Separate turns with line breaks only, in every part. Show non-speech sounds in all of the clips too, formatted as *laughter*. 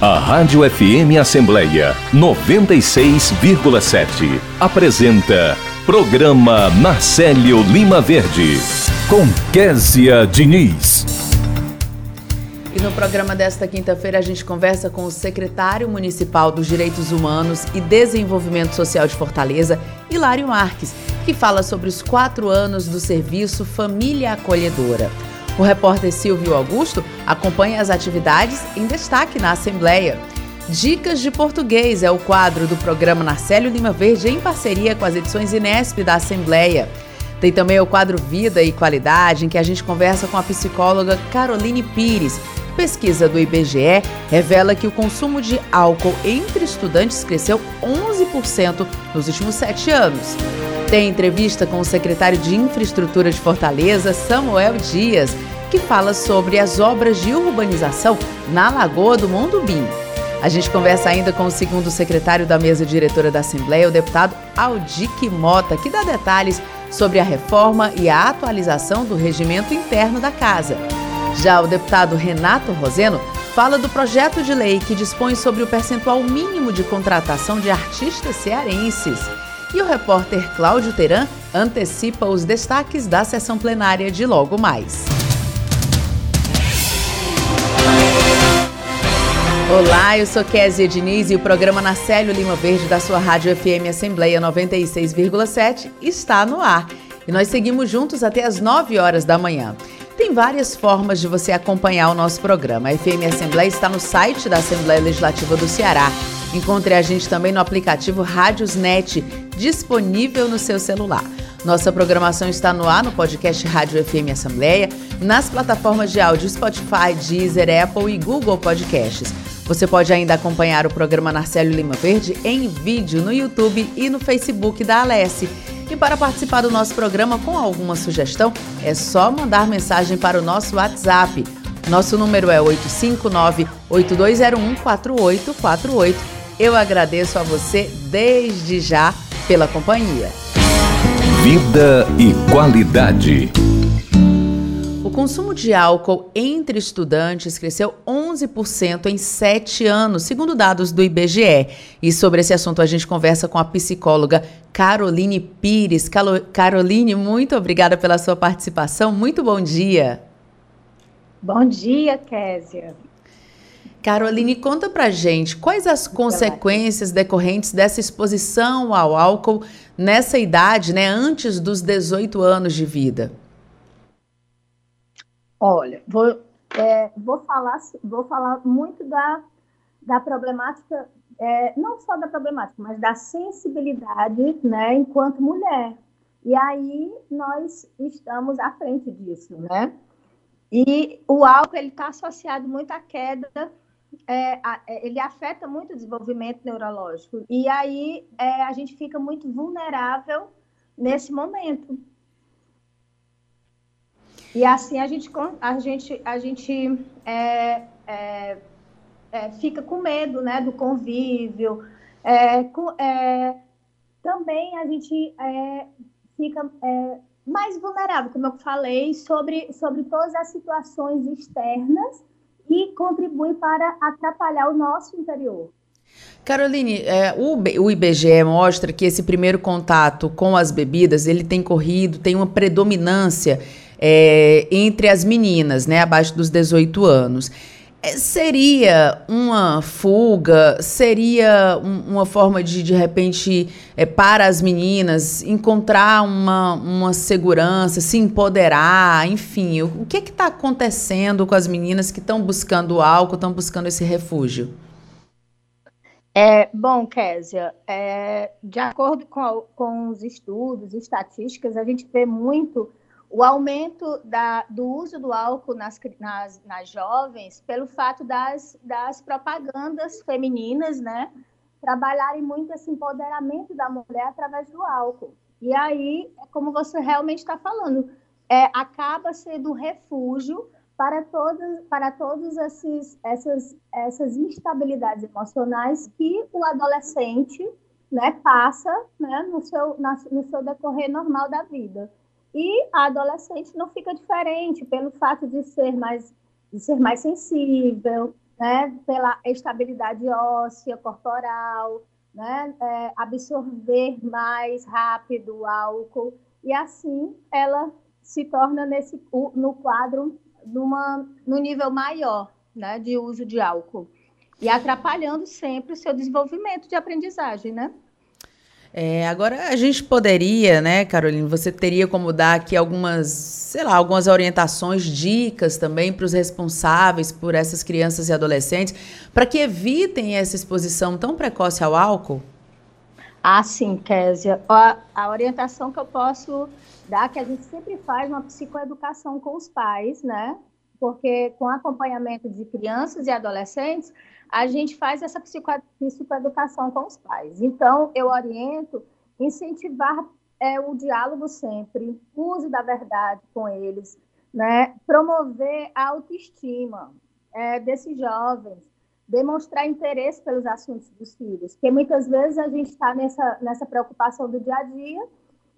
A Rádio FM Assembleia 96,7 apresenta Programa Marcelo Lima Verde com Késia Diniz.
E no programa desta quinta-feira a gente conversa com o secretário municipal dos Direitos Humanos e Desenvolvimento Social de Fortaleza, Hilário Marques, que fala sobre os quatro anos do serviço Família Acolhedora. O repórter Silvio Augusto acompanha as atividades em destaque na Assembleia. Dicas de Português é o quadro do programa Narcélio Lima Verde em parceria com as edições Inesp da Assembleia. Tem também o quadro Vida e Qualidade, em que a gente conversa com a psicóloga Caroline Pires. Pesquisa do IBGE revela que o consumo de álcool entre estudantes cresceu 11% nos últimos sete anos. Tem entrevista com o secretário de Infraestrutura de Fortaleza, Samuel Dias, que fala sobre as obras de urbanização na Lagoa do Mondubim. A gente conversa ainda com o segundo secretário da mesa diretora da Assembleia, o deputado Aldic Mota, que dá detalhes sobre a reforma e a atualização do regimento interno da casa. Já o deputado Renato Roseno fala do projeto de lei que dispõe sobre o percentual mínimo de contratação de artistas cearenses. E o repórter Cláudio Teran antecipa os destaques da sessão plenária de logo mais. Olá, eu sou Kézia Diniz e o programa Narcélio Lima Verde da sua Rádio FM Assembleia 96,7 está no ar. E nós seguimos juntos até as 9 horas da manhã. Tem várias formas de você acompanhar o nosso programa. A FM Assembleia está no site da Assembleia Legislativa do Ceará. Encontre a gente também no aplicativo Rádiosnet, disponível no seu celular. Nossa programação está no ar no podcast Rádio FM Assembleia, nas plataformas de áudio Spotify, Deezer, Apple e Google Podcasts. Você pode ainda acompanhar o programa Narcélio Lima Verde em vídeo no YouTube e no Facebook da Alesse. E para participar do nosso programa com alguma sugestão, é só mandar mensagem para o nosso WhatsApp. Nosso número é 859-8201-4848. Eu agradeço a você desde já pela companhia.
Vida e qualidade.
O consumo de álcool entre estudantes cresceu 11% em sete anos, segundo dados do IBGE. E sobre esse assunto a gente conversa com a psicóloga Caroline Pires. Caroline, muito obrigada pela sua participação. Muito bom dia.
Bom dia, Késia.
Caroline, conta pra gente quais as consequências decorrentes dessa exposição ao álcool nessa idade, né, antes dos 18 anos de vida.
Olha, vou, é, vou, falar, vou falar muito da, da problemática, é, não só da problemática, mas da sensibilidade, né, enquanto mulher. E aí nós estamos à frente disso, né? E o álcool está associado muito à queda, é, é, ele afeta muito o desenvolvimento neurológico. E aí é, a gente fica muito vulnerável nesse momento. E assim a gente, a gente, a gente é, é, é, fica com medo né, do convívio. Com, também a gente fica mais vulnerável, como eu falei, sobre, sobre todas as situações externas e contribui para atrapalhar o nosso interior.
Caroline, é, o, IBGE mostra que esse primeiro contato com as bebidas ele tem corrido, tem uma predominância é, entre as meninas, né, abaixo dos 18 anos. É, seria uma fuga? Seria um, uma forma de, de repente, é, para as meninas encontrar uma, uma segurança, se empoderar, enfim? O, o que está acontecendo com as meninas que estão buscando álcool, estão buscando esse refúgio?
É, bom, Késia, é, de acordo com, com os estudos, estatísticas, a gente vê muito o aumento da, do uso do álcool nas, nas, nas jovens pelo fato das, das propagandas femininas, né? Trabalharem muito esse empoderamento da mulher através do álcool. E aí, é como você realmente está falando, é, acaba sendo um refúgio para todas para todos esses essas essas instabilidades emocionais que o adolescente né passa né no seu na, no seu decorrer normal da vida e a adolescente não fica diferente pelo fato de ser mais, de ser mais sensível, né, pela estabilidade óssea, corporal, né, é, absorver mais rápido o álcool, e assim ela se torna nesse, no quadro numa, no nível maior né, de uso de álcool. E atrapalhando sempre o seu desenvolvimento de aprendizagem, né?
É, agora a gente poderia, né, Carolina, você teria como dar aqui algumas, sei lá, algumas orientações, dicas também para os responsáveis por essas crianças e adolescentes, para que evitem essa exposição tão precoce ao álcool?
Ah, sim, Késia. A, a orientação que eu posso dar, que a gente sempre faz uma psicoeducação com os pais, né? Porque com acompanhamento de crianças e adolescentes, a gente faz essa psicoeducação com os pais. Então, eu oriento incentivar é, o diálogo sempre, uso da verdade com eles, né? promover a autoestima é, desses jovens, demonstrar interesse pelos assuntos dos filhos, porque muitas vezes a gente está nessa, nessa preocupação do dia a dia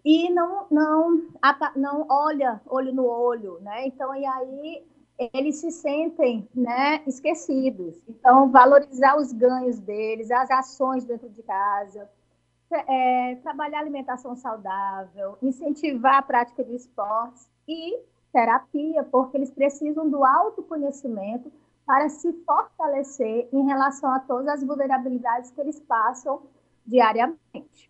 e não, não, não olha olho no olho, né? Então, e aí eles se sentem né, esquecidos. Então, valorizar os ganhos deles, as ações dentro de casa, é, trabalhar alimentação saudável, incentivar a prática de esportes e terapia, porque eles precisam do autoconhecimento para se fortalecer em relação a todas as vulnerabilidades que eles passam diariamente.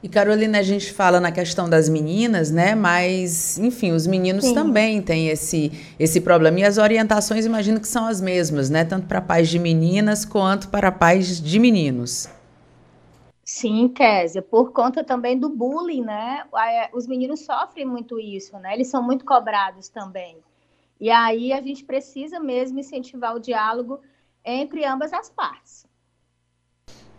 E Carolina, a gente fala na questão das meninas, né? Mas, enfim, os meninos Sim. também têm esse, esse problema. E as orientações, imagino que são as mesmas, né? Tanto para pais de meninas quanto para pais de meninos.
Sim, Késia, por conta também do bullying, né? É, os meninos sofrem muito isso, né? Eles são muito cobrados também. E aí a gente precisa mesmo incentivar o diálogo entre ambas as partes.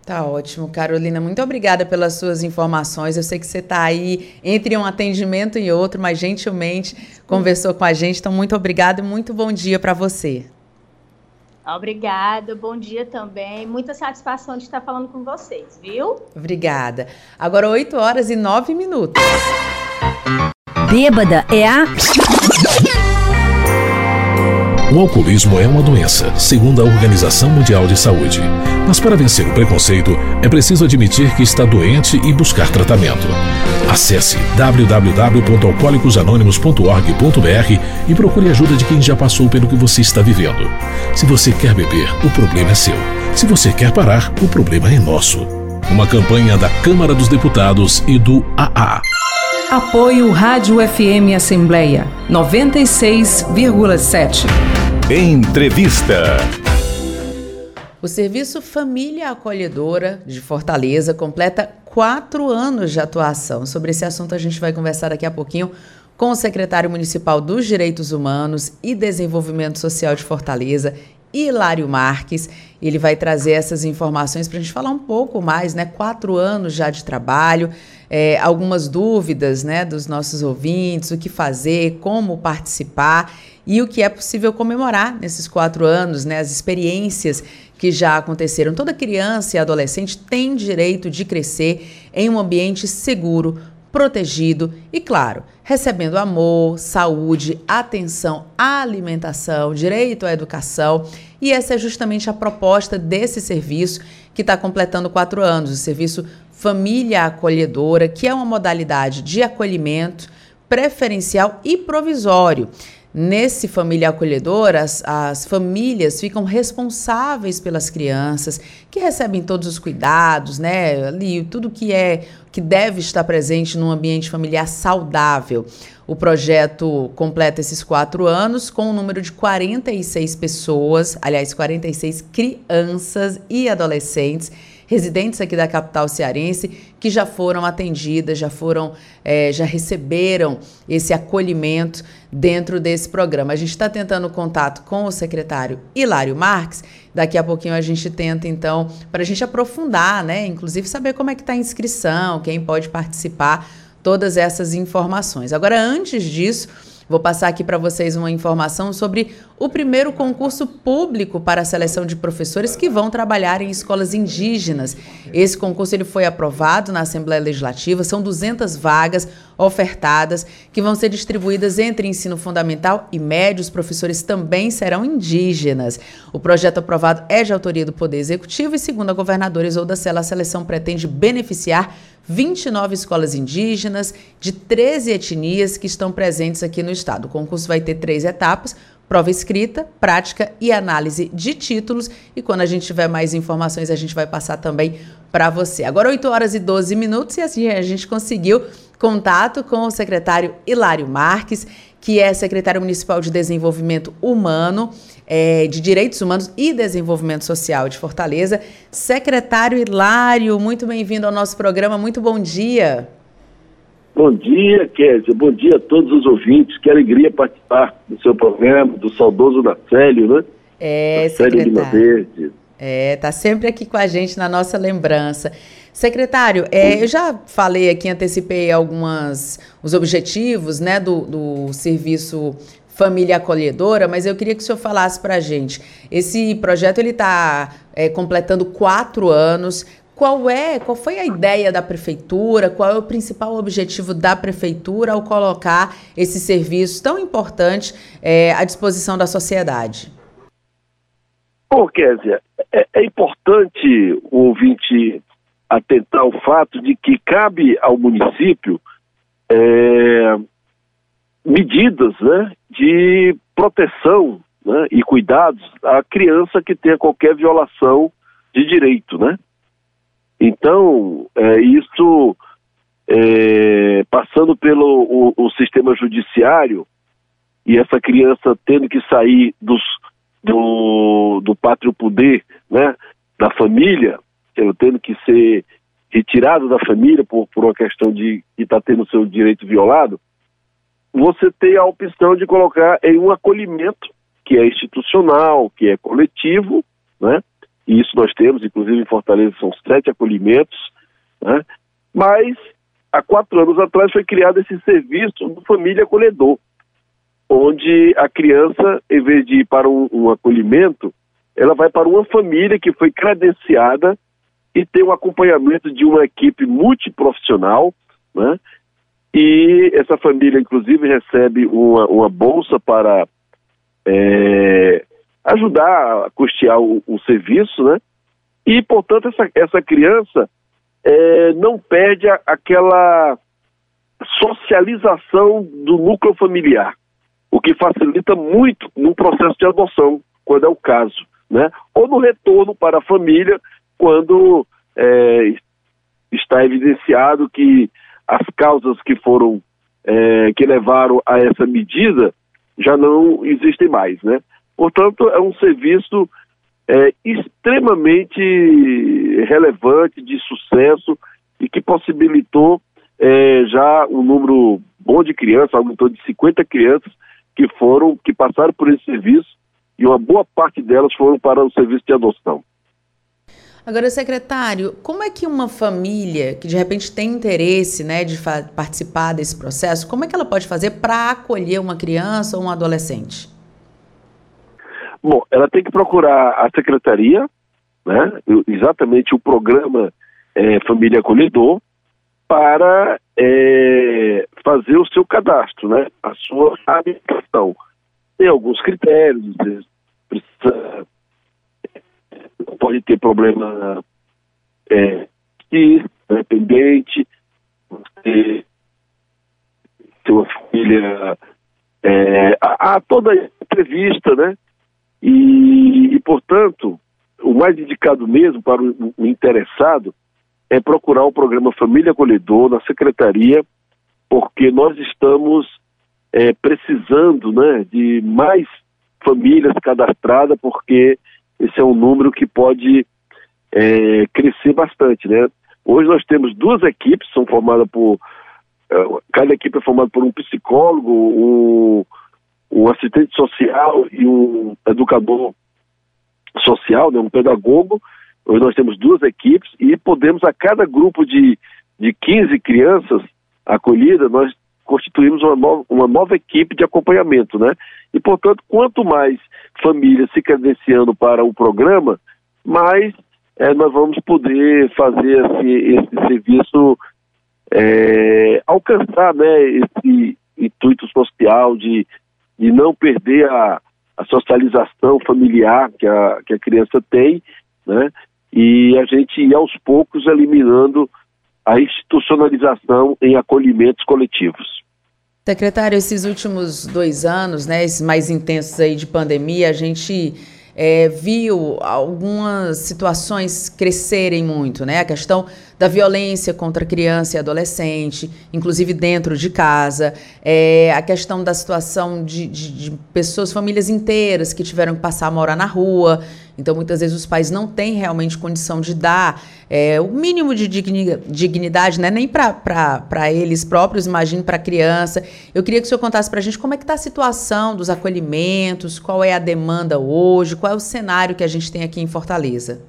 Tá ótimo, Carolina. Muito obrigada pelas suas informações. Eu sei que você está aí entre um atendimento e outro, mas gentilmente conversou com a gente. Então, muito obrigada e muito bom dia para você.
Obrigada, bom dia também. Muita satisfação de estar falando com vocês, viu?
Obrigada. Agora, 8 horas e 9 minutos.
Bêbada é a. O alcoolismo é uma doença, segundo a Organização Mundial de Saúde. Mas para vencer o preconceito, é preciso admitir que está doente e buscar tratamento. Acesse www.alcoolicosanonimos.org.br e procure ajuda de quem já passou pelo que você está vivendo. Se você quer beber, o problema é seu. Se você quer parar, o problema é nosso. Uma campanha da Câmara dos Deputados e do AA.
Apoio Rádio FM Assembleia 96,7.
Entrevista.
O Serviço Família Acolhedora de Fortaleza completa quatro anos de atuação. Sobre esse assunto a gente vai conversar daqui a pouquinho com o secretário municipal dos Direitos Humanos e Desenvolvimento Social de Fortaleza, Hilário Marques. Ele vai trazer essas informações para a gente falar um pouco mais, né? Quatro anos já de trabalho é, algumas dúvidas né, dos nossos ouvintes, o que fazer, como participar e o que é possível comemorar nesses quatro anos, né, as experiências que já aconteceram. Toda criança e adolescente tem direito de crescer em um ambiente seguro, protegido e, claro, recebendo amor, saúde, atenção, alimentação, direito à educação. E essa é justamente a proposta desse serviço que está completando quatro anos, o serviço família acolhedora, que é uma modalidade de acolhimento preferencial e provisório. Nesse família acolhedora, as, as, famílias ficam responsáveis pelas crianças, que recebem todos os cuidados, né? Ali, tudo que é que deve estar presente num ambiente familiar saudável. O projeto completa esses quatro anos com um número de 46 pessoas, aliás, 46 crianças e adolescentes residentes aqui da capital cearense que já foram atendidas, já foram, é, já receberam esse acolhimento dentro desse programa. A gente está tentando contato com o secretário Hilário Marques. Daqui a pouquinho a gente tenta, então, para a gente aprofundar, né? Inclusive saber como é que está a inscrição, quem pode participar, todas essas informações. Agora, antes disso, Vou passar aqui para vocês uma informação sobre o primeiro concurso público para a seleção de professores que vão trabalhar em escolas indígenas. Esse concurso ele foi aprovado na Assembleia Legislativa, são 200 vagas ofertadas que vão ser distribuídas entre ensino fundamental e médio. Os professores também serão indígenas. O projeto aprovado é de autoria do Poder Executivo e, segundo a governadora Isolda Sela, a seleção pretende beneficiar 29 escolas indígenas de 13 etnias que estão presentes aqui no estado. O concurso vai ter três etapas: prova escrita, prática e análise de títulos. E quando a gente tiver mais informações, a gente vai passar também para você. Agora, 8 horas e 12 minutos, e assim a gente conseguiu contato com o secretário Hilário Marques, que é secretário municipal de Desenvolvimento Humano é, de Direitos Humanos e Desenvolvimento Social de Fortaleza. Secretário Hilário, muito bem-vindo ao nosso programa, muito bom dia.
Bom dia, Kézia, bom dia a todos os ouvintes, que alegria participar do seu programa, do saudoso Nacélio, né?
É, Nacélio secretário. Verde. É, tá sempre aqui com a gente na nossa lembrança. Secretário, é, eu já falei aqui, antecipei algumas os objetivos né, do, do serviço família acolhedora, mas eu queria que o senhor falasse para a gente. Esse projeto ele está é, completando quatro anos. Qual é, qual foi a ideia da prefeitura? Qual é o principal objetivo da prefeitura ao colocar esse serviço tão importante é, à disposição da sociedade?
Bom, Kézia, é, é importante o ouvinte atentar ao fato de que cabe ao município é, medidas né, de proteção né, e cuidados à criança que tenha qualquer violação de direito, né? Então, é, isso é, passando pelo o, o, sistema judiciário e essa criança tendo que sair dos, do, do pátrio poder, né, da família, tendo que ser retirado da família por, por uma questão de estar tá tendo seu direito violado, você tem a opção de colocar em um acolhimento que é institucional, que é coletivo, né? E isso nós temos, inclusive em Fortaleza são sete acolhimentos, né? Mas há quatro anos atrás foi criado esse serviço do Família Acolhedor, onde a criança, em vez de ir para um, um acolhimento, ela vai para uma família que foi credenciada e tem um acompanhamento de uma equipe multiprofissional, né? E essa família, inclusive, recebe uma, uma bolsa para é, ajudar a custear o, o, serviço, né? E, portanto, essa, essa criança é, não perde a, aquela socialização do núcleo familiar, o que facilita muito no processo de adoção, quando é o caso, né? Ou no retorno para a família, quando é, está evidenciado que as causas que foram é, que levaram a essa medida já não existem mais, né? Portanto, é um serviço é, extremamente relevante, de sucesso e que possibilitou é, já um número bom de crianças, torno de 50 crianças que foram, que passaram por esse serviço e uma boa parte delas foram para o serviço de adoção.
Agora, secretário, como é que uma família que de repente tem interesse né, de participar desse processo, como é que ela pode fazer para acolher uma criança ou um adolescente?
Bom, ela tem que procurar a secretaria, né, exatamente o programa é, Família Acolhedor, para é, fazer o seu cadastro, né, a sua habilitação. Tem alguns critérios, precisa pode ter problema é, dependente, ter uma família. É, há toda a entrevista, né? E, e, portanto, o mais indicado mesmo para o, o interessado é procurar o programa Família Acolhedor na secretaria, porque nós estamos é, precisando né, de mais famílias cadastradas, porque esse é um número que pode é, crescer bastante, né? Hoje nós temos duas equipes, são formadas por é, cada equipe é formada por um psicólogo, um, um assistente social e um educador social, né, um pedagogo. Hoje nós temos duas equipes e podemos a cada grupo de, de 15 crianças acolhidas, nós constituímos uma nova, uma nova equipe de acompanhamento, né? E, portanto, quanto mais famílias se credenciando para o programa, mais é, nós vamos poder fazer esse, serviço é, alcançar né, esse intuito social de, de não perder a, a socialização familiar que a, que a criança tem, né? E a gente ir aos poucos eliminando a institucionalização em acolhimentos coletivos.
Secretário, esses últimos dois anos, né, esses mais intensos aí de pandemia, a gente é, viu algumas situações crescerem muito, né? A questão da violência contra criança e adolescente, inclusive dentro de casa, é, a questão da situação de, de, de pessoas, famílias inteiras que tiveram que passar a morar na rua. Então, muitas vezes, os pais não têm realmente condição de dar é, o mínimo de dignidade, né? nem para eles próprios, imagine para a criança. Eu queria que o senhor contasse para a gente como é que está a situação dos acolhimentos, qual é a demanda hoje, qual é o cenário que a gente tem aqui em Fortaleza.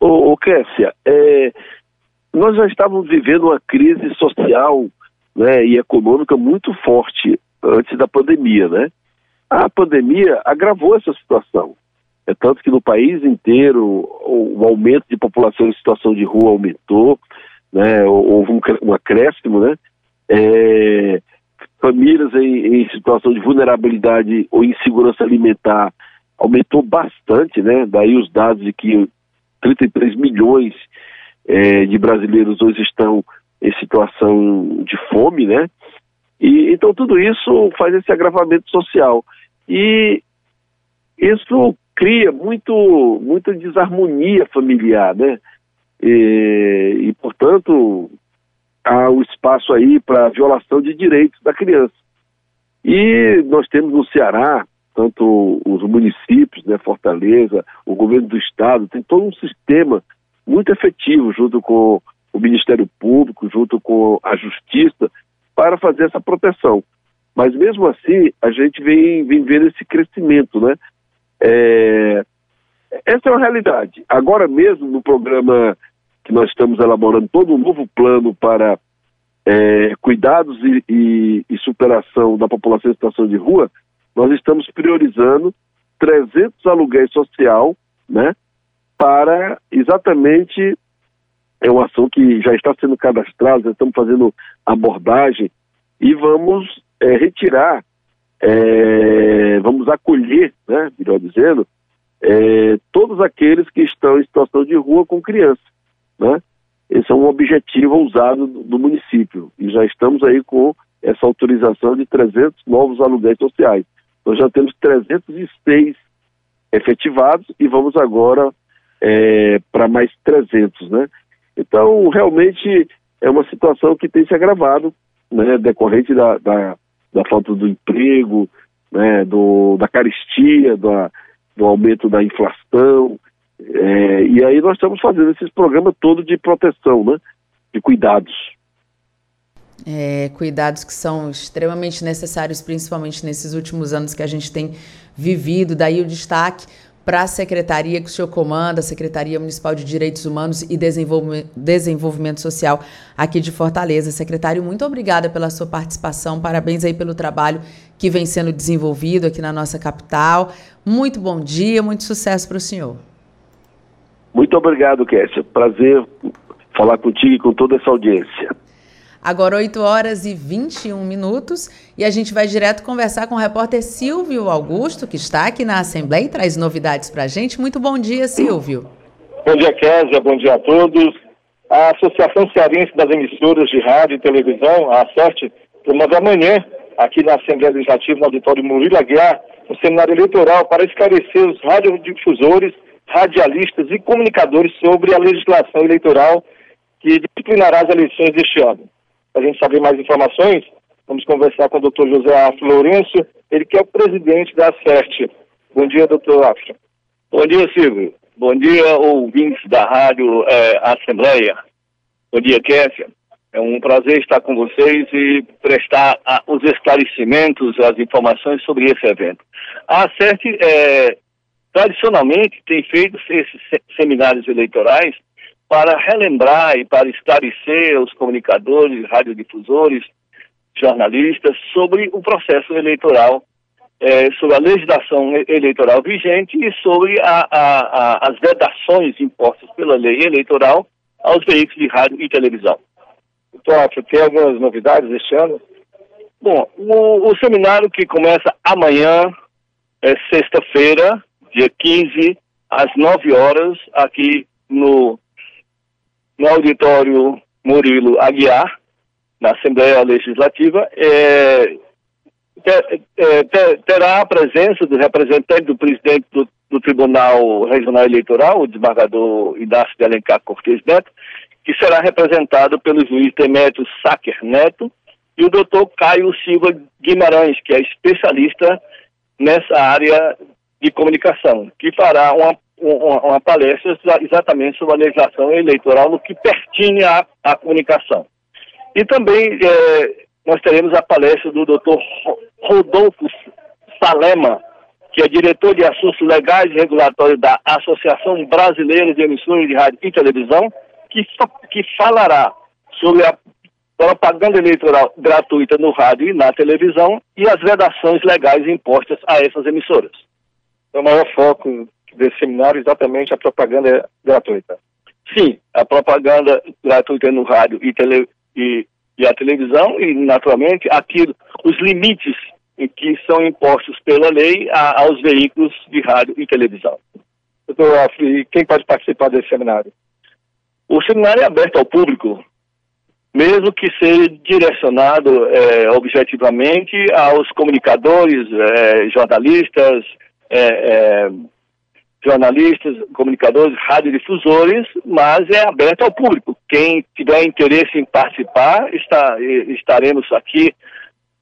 Ô, ô Kessia, é, nós já estávamos vivendo uma crise social né, e econômica muito forte antes da pandemia, né? A pandemia agravou essa situação. É tanto que no país inteiro o, o aumento de população em situação de rua aumentou, né, houve um, um acréscimo, né? É, famílias em, em, situação de vulnerabilidade ou insegurança alimentar aumentou bastante, né? Daí os dados de que 33 milhões é, de brasileiros hoje estão em situação de fome, né? E então tudo isso faz esse agravamento social e isso cria muito, muita desarmonia familiar, né? E, e portanto, há um espaço aí para violação de direitos da criança. E nós temos no Ceará, tanto os municípios, né, Fortaleza, o governo do estado, tem todo um sistema muito efetivo junto com o Ministério Público, junto com a Justiça, para fazer essa proteção. Mas mesmo assim, a gente vem, vem vendo esse crescimento, né? É, essa é uma realidade. Agora mesmo, no programa que nós estamos elaborando todo um novo plano para é, cuidados e, e, e, superação da população em situação de rua, nós estamos priorizando 300 aluguéis social, né, para exatamente é uma ação que já está sendo cadastrada, estamos fazendo abordagem e vamos é, retirar é, vamos acolher, né, melhor dizendo, é, todos aqueles que estão em situação de rua com criança, né? Esse é um objetivo ousado do, do município e já estamos aí com essa autorização de 300 novos aluguéis sociais. Nós já temos 306 efetivados e vamos agora é, para mais 300, né? Então, realmente é uma situação que tem se agravado, né, decorrente da, da da falta do emprego, né, do, da caristia, da, do aumento da inflação. É, e aí nós estamos fazendo esses programas todos de proteção, né, de cuidados.
É, cuidados que são extremamente necessários, principalmente nesses últimos anos que a gente tem vivido. Daí o destaque para a secretaria que o senhor comanda, a Secretaria Municipal de Direitos Humanos e Desenvolvimento Social aqui de Fortaleza. Secretário, muito obrigada pela sua participação, parabéns aí pelo trabalho que vem sendo desenvolvido aqui na nossa capital. Muito bom dia, muito sucesso para o senhor.
Muito obrigado, Kessia. Prazer falar contigo e com toda essa audiência.
Agora 8 horas e 21 minutos e a gente vai direto conversar com o repórter Silvio Augusto, que está aqui na Assembleia e traz novidades para a gente. Muito bom dia, Silvio.
Bom dia, Kézia. Bom dia a todos. A Associação Cearense das Emissoras de Rádio e Televisão, a ACERT, promove amanhã, aqui na Assembleia Legislativa, no auditório Murilo Aguiar, um seminário eleitoral para esclarecer os radiodifusores, radialistas e comunicadores sobre a legislação eleitoral que disciplinará as eleições deste ano. A gente saber mais informações, vamos conversar com o doutor José Afro Lourenço, ele que é o presidente da CERT. Bom dia, doutor Afro.
Bom dia, Silvio. Bom dia, ouvintes da Rádio é, Assembleia. Bom dia, Kécia. É um prazer estar com vocês e prestar a, os esclarecimentos, as informações sobre esse evento. A CERT, é, tradicionalmente, tem feito esses seminários eleitorais para relembrar e para esclarecer os comunicadores, radiodifusores jornalistas sobre o processo eleitoral, é, sobre a legislação eleitoral vigente e sobre a, a, a, as vedações impostas pela lei eleitoral aos veículos de rádio e televisão.
Tóquio, tem algumas novidades este ano?
Bom, o, o seminário que começa amanhã, é sexta-feira, dia 15, às 9 horas, aqui no, no auditório Murilo Aguiar, na Assembleia Legislativa, é, é, terá a presença do representante do presidente do, do Tribunal Regional Eleitoral, o desembargador Inácio de Alencar Cortes Neto, que será representado pelo juiz Demetrio Sacker Neto e o doutor Caio Silva Guimarães, que é especialista nessa área de comunicação, que fará uma, uma, uma palestra exatamente sobre a legislação eleitoral no que pertine à, à comunicação. E também é, nós teremos a palestra do doutor Rodolfo Salema, que é diretor de assuntos legais e regulatórios da Associação Brasileira de Emissões de Rádio e Televisão, que, que falará sobre a propaganda eleitoral gratuita no rádio e na televisão e as vedações legais impostas a essas emissoras.
O maior foco desse seminário exatamente a propaganda gratuita.
Sim, a propaganda gratuita no rádio e, tele, e, e a televisão e, naturalmente, aquilo, os limites que são impostos pela lei a, aos veículos de rádio e televisão.
Doutor Afri, quem pode participar desse seminário?
O seminário é aberto ao público, mesmo que seja direcionado é, objetivamente aos comunicadores, é, jornalistas, é, é jornalistas, comunicadores, radiodifusores, mas é aberto ao público. Quem tiver interesse em participar, está, estaremos aqui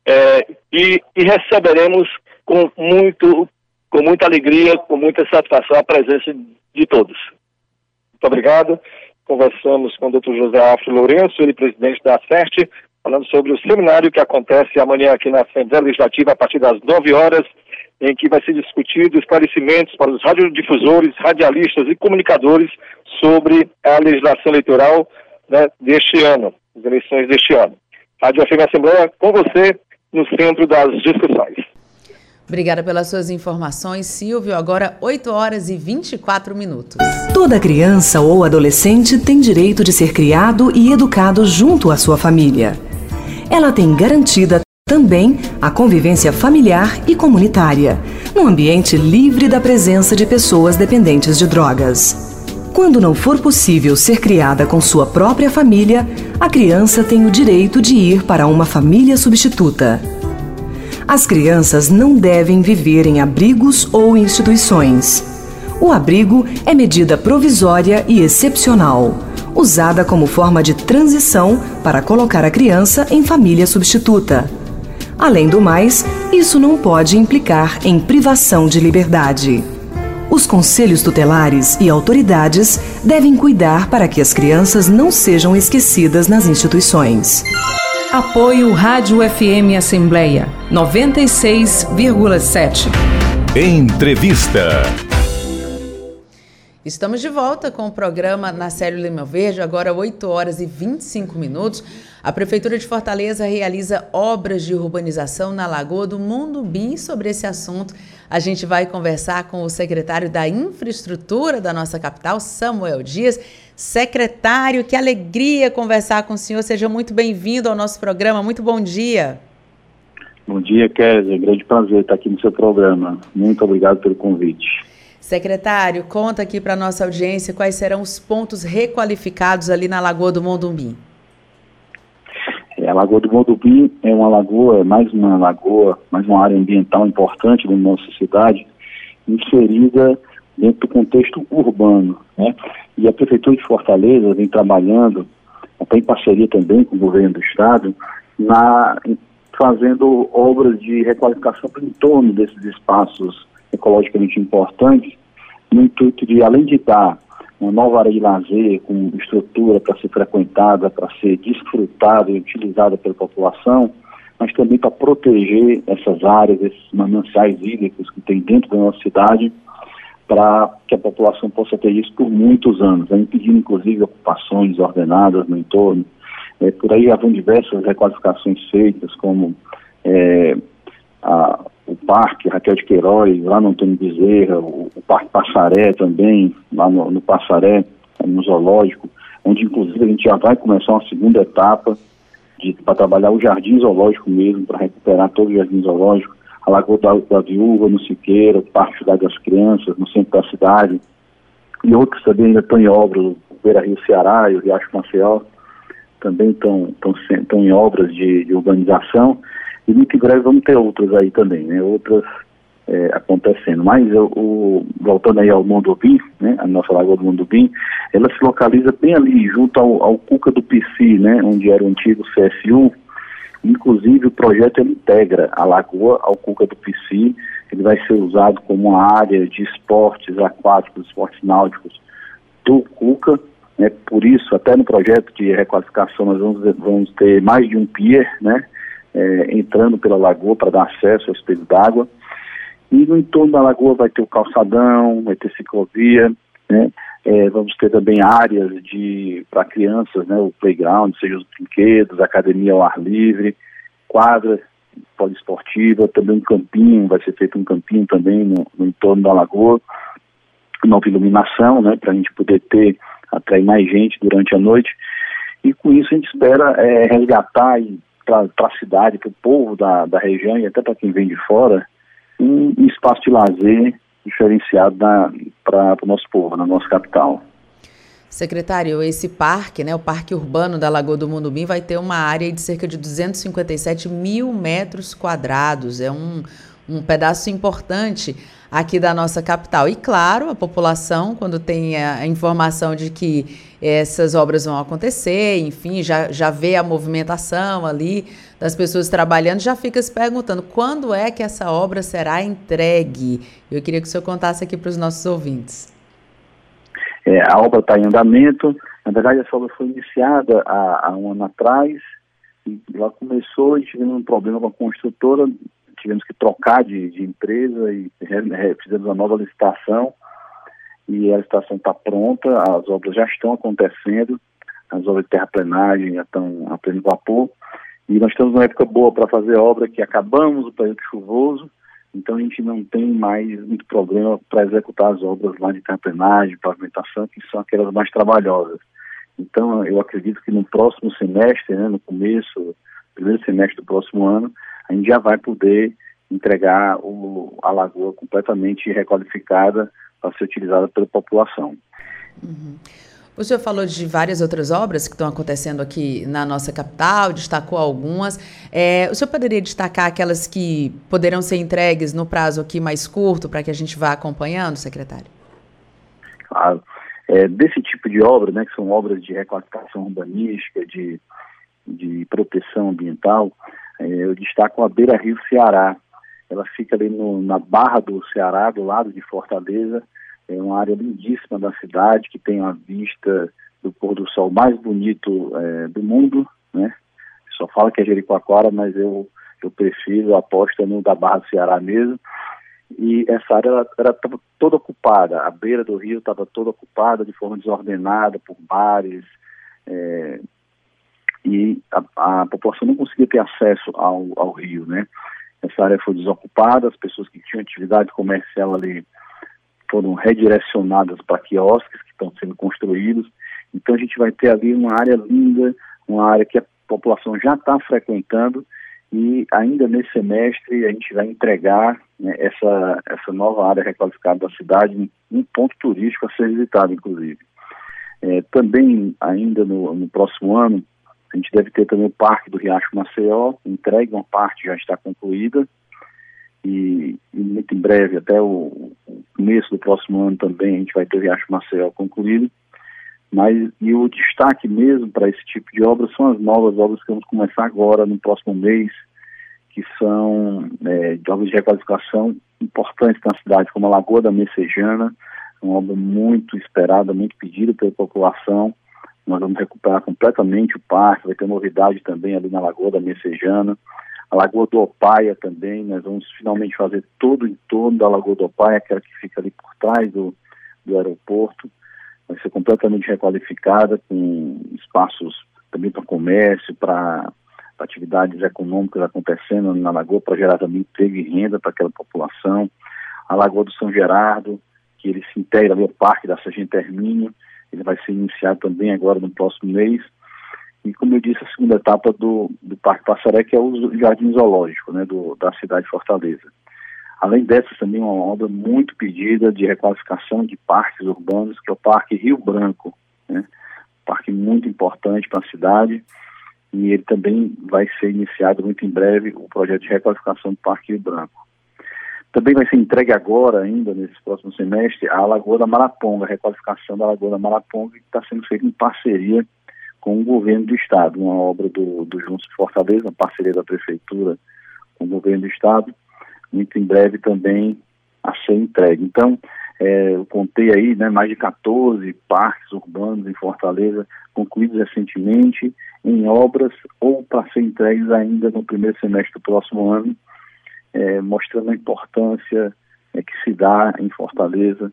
é, e, e receberemos com muito com muita alegria, com muita satisfação a presença de todos.
Muito obrigado. Conversamos com o Dr. José Afro Lourenço, ele presidente da CERT, falando sobre o seminário que acontece amanhã aqui na Assembleia Legislativa a partir das 9 horas, em que vai ser discutido esclarecimentos para os radiodifusores, radialistas e comunicadores sobre a legislação eleitoral né, deste ano, as eleições deste ano. Rádio FM Assembleia, com você no centro das discussões.
Obrigada pelas suas informações, Silvio. Agora 8 horas e 24 minutos.
Toda criança ou adolescente tem direito de ser criado e educado junto à sua família. Ela tem garantida também a convivência familiar e comunitária, num ambiente livre da presença de pessoas dependentes de drogas. Quando não for possível ser criada com sua própria família, a criança tem o direito de ir para uma família substituta. As crianças não devem viver em abrigos ou instituições. O abrigo é medida provisória e excepcional, usada como forma de transição para colocar a criança em família substituta. Além do mais, isso não pode implicar em privação de liberdade. Os conselhos tutelares e autoridades devem cuidar para que as crianças não sejam esquecidas nas instituições. Apoio Rádio FM Assembleia 96,7.
Entrevista.
Estamos de volta com o programa na série Lima Verde, agora 8 horas e 25 minutos. A Prefeitura de Fortaleza realiza obras de urbanização na Lagoa do Mondumbi. Sobre esse assunto, a gente vai conversar com o secretário da Infraestrutura da nossa capital, Samuel Dias. Secretário, que alegria conversar com o senhor. Seja muito bem-vindo ao nosso programa. Muito bom dia.
Bom dia, Kézia. Grande prazer estar aqui no seu programa. Muito obrigado pelo convite.
Secretário, conta aqui para nossa audiência quais serão os pontos requalificados ali na Lagoa do Mondumbi.
É, a Lagoa do Mondumbi é uma lagoa, mais uma lagoa, mais uma área ambiental importante da nossa cidade, inserida dentro do contexto urbano. Né? E a Prefeitura de Fortaleza vem trabalhando, até em parceria também com o governo do Estado, na, fazendo obras de requalificação em torno desses espaços ecologicamente importantes, no intuito de, além de dar uma nova área de lazer com estrutura para ser frequentada, para ser desfrutada e utilizada pela população, mas também para proteger essas áreas, esses mananciais hídricos que tem dentro da nossa cidade, para que a população possa ter isso por muitos anos, né, impedindo inclusive ocupações desordenadas no entorno. É, por aí haviam diversas requalificações feitas, como é, a, o Parque Raquel de Queiroz, lá no Antônio Bezerra, o, o Parque Passaré também, lá no, no Passaré, no Zoológico, onde inclusive a gente já vai começar uma segunda etapa para trabalhar o jardim zoológico mesmo, para recuperar todo o jardim zoológico, a Lagoa da, da Viúva, no Siqueira, o Parque Cidade das Crianças, no centro da cidade, e outros também ainda estão em obras, o Beira Rio Ceará e o Riacho Maceió, também estão, estão, estão em obras de, de urbanização, e muito em breve vamos ter outras aí também, né? Outras é, acontecendo. Mas o, voltando aí ao Mondobim, né? A nossa Lagoa do Mondobim, ela se localiza bem ali, junto ao, ao Cuca do PC, né? Onde era o antigo CSU. Inclusive o projeto ele integra a lagoa ao Cuca do PC. Ele vai ser usado como uma área de esportes aquáticos, esportes náuticos do Cuca. Né? Por isso, até no projeto de requalificação, nós vamos, vamos ter mais de um pier, né? É, entrando pela lagoa para dar acesso ao espelho d'água. E no entorno da lagoa vai ter o calçadão, vai ter ciclovia, né? É, vamos ter também áreas de para crianças, né? O playground, seja os brinquedos, academia ao ar livre, quadra poliesportiva, também um campinho, vai ser feito um campinho também no, no entorno da lagoa, nova iluminação, né? Para a gente poder ter atrair mais gente durante a noite. E com isso a gente espera é, resgatar e para a cidade, para o povo da, da região e até para quem vem de fora, um, espaço de lazer diferenciado para o nosso povo, na nossa capital.
Secretário, esse parque, né, o Parque Urbano da Lagoa do Mundubim, vai ter uma área de cerca de 257 mil metros quadrados. É um, um pedaço importante aqui da nossa capital. E claro, a população, quando tem a informação de que essas obras vão acontecer, enfim, já, já vê a movimentação ali das pessoas trabalhando, já fica se perguntando quando é que essa obra será entregue. Eu queria que o senhor contasse aqui para os nossos ouvintes.
É, a obra está em andamento. Na verdade, essa obra foi iniciada há, há um ano atrás. E lá começou e tivemos um problema com a construtora tivemos que trocar de, de empresa e fizemos uma nova licitação e a licitação está pronta, as obras já estão acontecendo, as obras de terraplenagem já estão a pleno vapor e nós estamos numa época boa para fazer obra que acabamos o período chuvoso, então a gente não tem mais muito problema para executar as obras lá de terraplenagem, pavimentação, que são aquelas mais trabalhosas. Então eu acredito que no próximo semestre, né, no começo, primeiro semestre do próximo ano, a gente já vai poder entregar o, a lagoa completamente requalificada para ser utilizada pela população.
Uhum. O senhor falou de várias outras obras que estão acontecendo aqui na nossa capital, destacou algumas. É, o senhor poderia destacar aquelas que poderão ser entregues no prazo aqui mais curto para que a gente vá acompanhando, secretário?
Claro. É, desse tipo de obra, né, que são obras de requalificação urbanística, de, de proteção ambiental, eu destaco a Beira Rio Ceará. Ela fica ali no, na Barra do Ceará, do lado de Fortaleza. É uma área lindíssima da cidade, que tem uma vista do pôr do sol mais bonito é, do mundo, né? Só fala que é Jericoacoara, mas eu, eu prefiro, aposto no da Barra do Ceará mesmo. E essa área estava toda ocupada, a beira do rio estava toda ocupada de forma desordenada por bares, é, e a, a, população não conseguia ter acesso ao, ao rio, né? Essa área foi desocupada, as pessoas que tinham atividade comercial ali foram redirecionadas para quiosques que estão sendo construídos. Então a gente vai ter ali uma área linda, uma área que a população já está frequentando e ainda nesse semestre a gente vai entregar né, essa, essa nova área requalificada da cidade, um ponto turístico a ser visitado, inclusive. É, também, ainda no, no próximo ano, a gente deve ter também o Parque do Riacho Maceió, entregue, uma parte já está concluída, e, e, muito em breve, até o, o, começo do próximo ano também, a gente vai ter o Riacho Maceió concluído. Mas, e o destaque mesmo para esse tipo de obras são as novas obras que vamos começar agora, no próximo mês, que são é, obras de requalificação importantes na cidade, como a Lagoa da Messejana, uma obra muito esperada, muito pedida pela população, nós vamos recuperar completamente o parque, vai ter novidade também ali na Lagoa da Messejana. A Lagoa do Opaia também, nós vamos finalmente fazer todo o entorno da Lagoa do Opaia, aquela que fica ali por trás do, do aeroporto. Vai ser completamente requalificada, com espaços também para comércio, para atividades econômicas acontecendo na Lagoa, para gerar também emprego e renda para aquela população. A Lagoa do São Gerardo, que ele se integra ali ao Parque da Sargento Hermínio, ele vai ser iniciado também agora no próximo mês. E como eu disse, a segunda etapa do, do Parque Passaré, que é o Jardim Zoológico né, do, da cidade de Fortaleza. Além dessa, também uma obra muito pedida de requalificação de parques urbanos, que é o Parque Rio Branco, né? parque muito importante para a cidade, e ele também vai ser iniciado muito em breve o projeto de requalificação do Parque Rio Branco. Também vai ser entregue agora, ainda nesse próximo semestre, a Lagoa da Maraponga, a requalificação da Lagoa da Maraponga, que está sendo feita em parceria com o governo do Estado, uma obra do, do Juntos de Fortaleza, uma parceria da Prefeitura com o governo do Estado, muito em breve também a ser entregue. Então, é, eu contei aí né, mais de 14 parques urbanos em Fortaleza, concluídos recentemente, em obras ou para ser entregues ainda no primeiro semestre do próximo ano, é, mostrando a importância é, que se dá em Fortaleza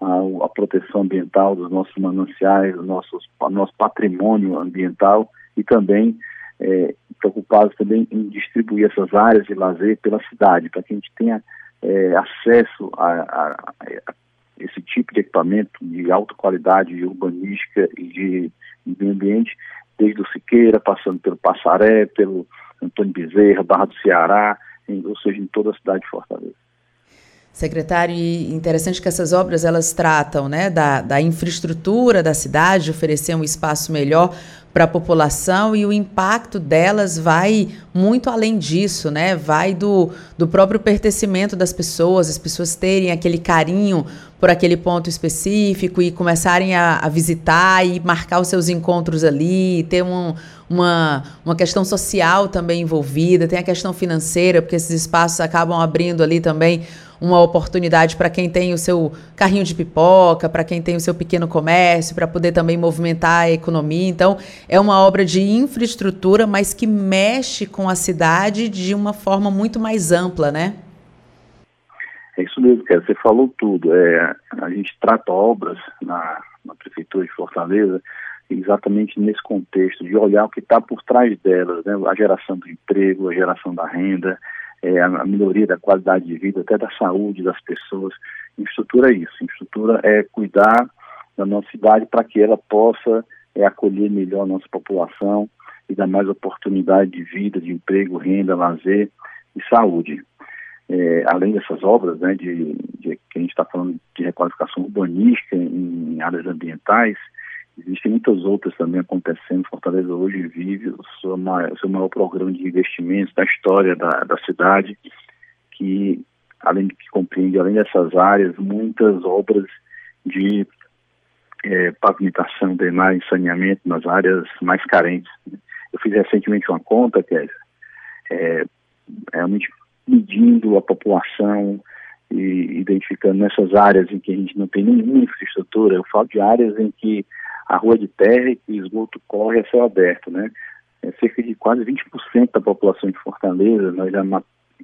a, proteção ambiental dos nossos mananciais, do nosso, nosso patrimônio ambiental e também é, preocupados também em distribuir essas áreas de lazer pela cidade, para que a gente tenha é, acesso a, a, a, esse tipo de equipamento de alta qualidade urbanística e de, de meio ambiente, desde o Siqueira, passando pelo Passaré, pelo Antônio Bezerra, Barra do Ceará, em, ou seja, em toda a cidade de Fortaleza.
Secretário, interessante que essas obras elas tratam né, da, da infraestrutura da cidade, oferecer um espaço melhor para a população e o impacto delas vai muito além disso, né? Vai do, do próprio pertencimento das pessoas, as pessoas terem aquele carinho por aquele ponto específico e começarem a, a visitar e marcar os seus encontros ali, ter um, uma, uma questão social também envolvida, tem a questão financeira, porque esses espaços acabam abrindo ali também uma oportunidade para quem tem o seu carrinho de pipoca, para quem tem o seu pequeno comércio, para poder também movimentar a economia. Então, é uma obra de infraestrutura, mas que mexe com a cidade de uma forma muito mais ampla, né?
É isso mesmo, Kézia, você falou tudo. É, a gente trata obras na, na Prefeitura de Fortaleza exatamente nesse contexto, de olhar o que está por trás delas, né? a geração do emprego, a geração da renda, é, a melhoria da qualidade de vida, até da saúde das pessoas. Infraestrutura é isso. Infraestrutura é cuidar da nossa cidade para que ela possa é, acolher melhor a nossa população e dar mais oportunidade de vida, de emprego, renda, lazer e saúde. É, além dessas obras, né, de, de, que a gente está falando de requalificação urbanística em, em áreas ambientais, Existem muitas outras também acontecendo. Fortaleza hoje vive o seu maior, o seu maior programa de investimentos da história da, da cidade, que além que compreende, além dessas áreas, muitas obras de é, pavimentação, drenagem, saneamento nas áreas mais carentes. Eu fiz recentemente uma conta, que é, é realmente medindo a população e identificando nessas áreas em que a gente não tem nenhuma infraestrutura. Eu falo de áreas em que a rua de terra e que o esgoto corre a céu aberto, né? É cerca de quase 20% da população de Fortaleza, nós já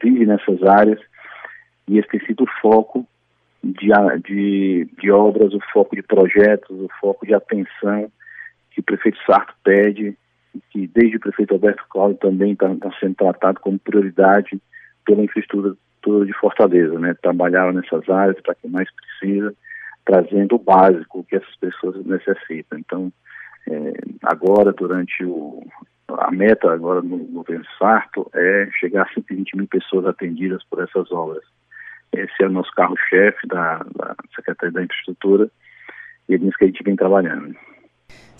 vive nessas áreas e esse tem sido o foco de, de, de obras, o foco de projetos, o foco de atenção que o prefeito Sarto pede, que desde o prefeito Alberto Cláudio também está tá sendo tratado como prioridade pela infraestrutura de Fortaleza, né? Trabalhar nessas áreas para quem mais precisa trazendo o básico que essas pessoas necessitam. Então, é, agora, durante o, a meta agora no governo Sarto é chegar a 120 mil pessoas atendidas por essas obras. Esse é o nosso carro-chefe da, da Secretaria da Infraestrutura e é nisso que a gente vem trabalhando.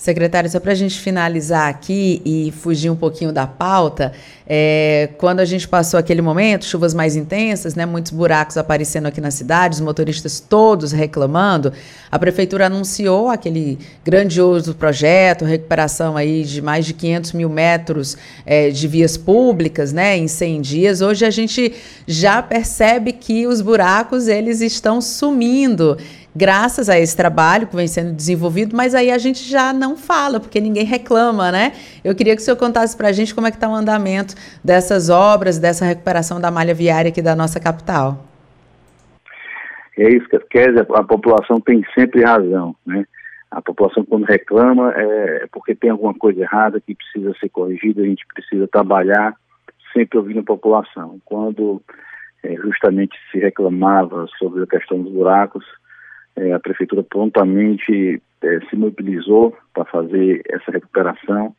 Secretário, só para a gente finalizar aqui e fugir um pouquinho da pauta, é, quando a gente passou aquele momento, chuvas mais intensas, né, muitos buracos aparecendo aqui na cidade, os motoristas todos reclamando, a prefeitura anunciou aquele grandioso projeto, recuperação aí de mais de 500 mil metros é, de vias públicas, né, em 100 dias. Hoje a gente já percebe que os buracos eles estão sumindo graças a esse trabalho que vem sendo desenvolvido, mas aí a gente já não fala, porque ninguém reclama, né? Eu queria que o senhor contasse para a gente como é que está o andamento dessas obras, dessa recuperação da malha viária aqui da nossa capital.
É isso, Kézia, a população tem sempre razão, né? A população, quando reclama, é porque tem alguma coisa errada que precisa ser corrigida, a gente precisa trabalhar sempre ouvindo a população. Quando é, justamente se reclamava sobre a questão dos buracos, é, a prefeitura prontamente é, se mobilizou para fazer essa recuperação.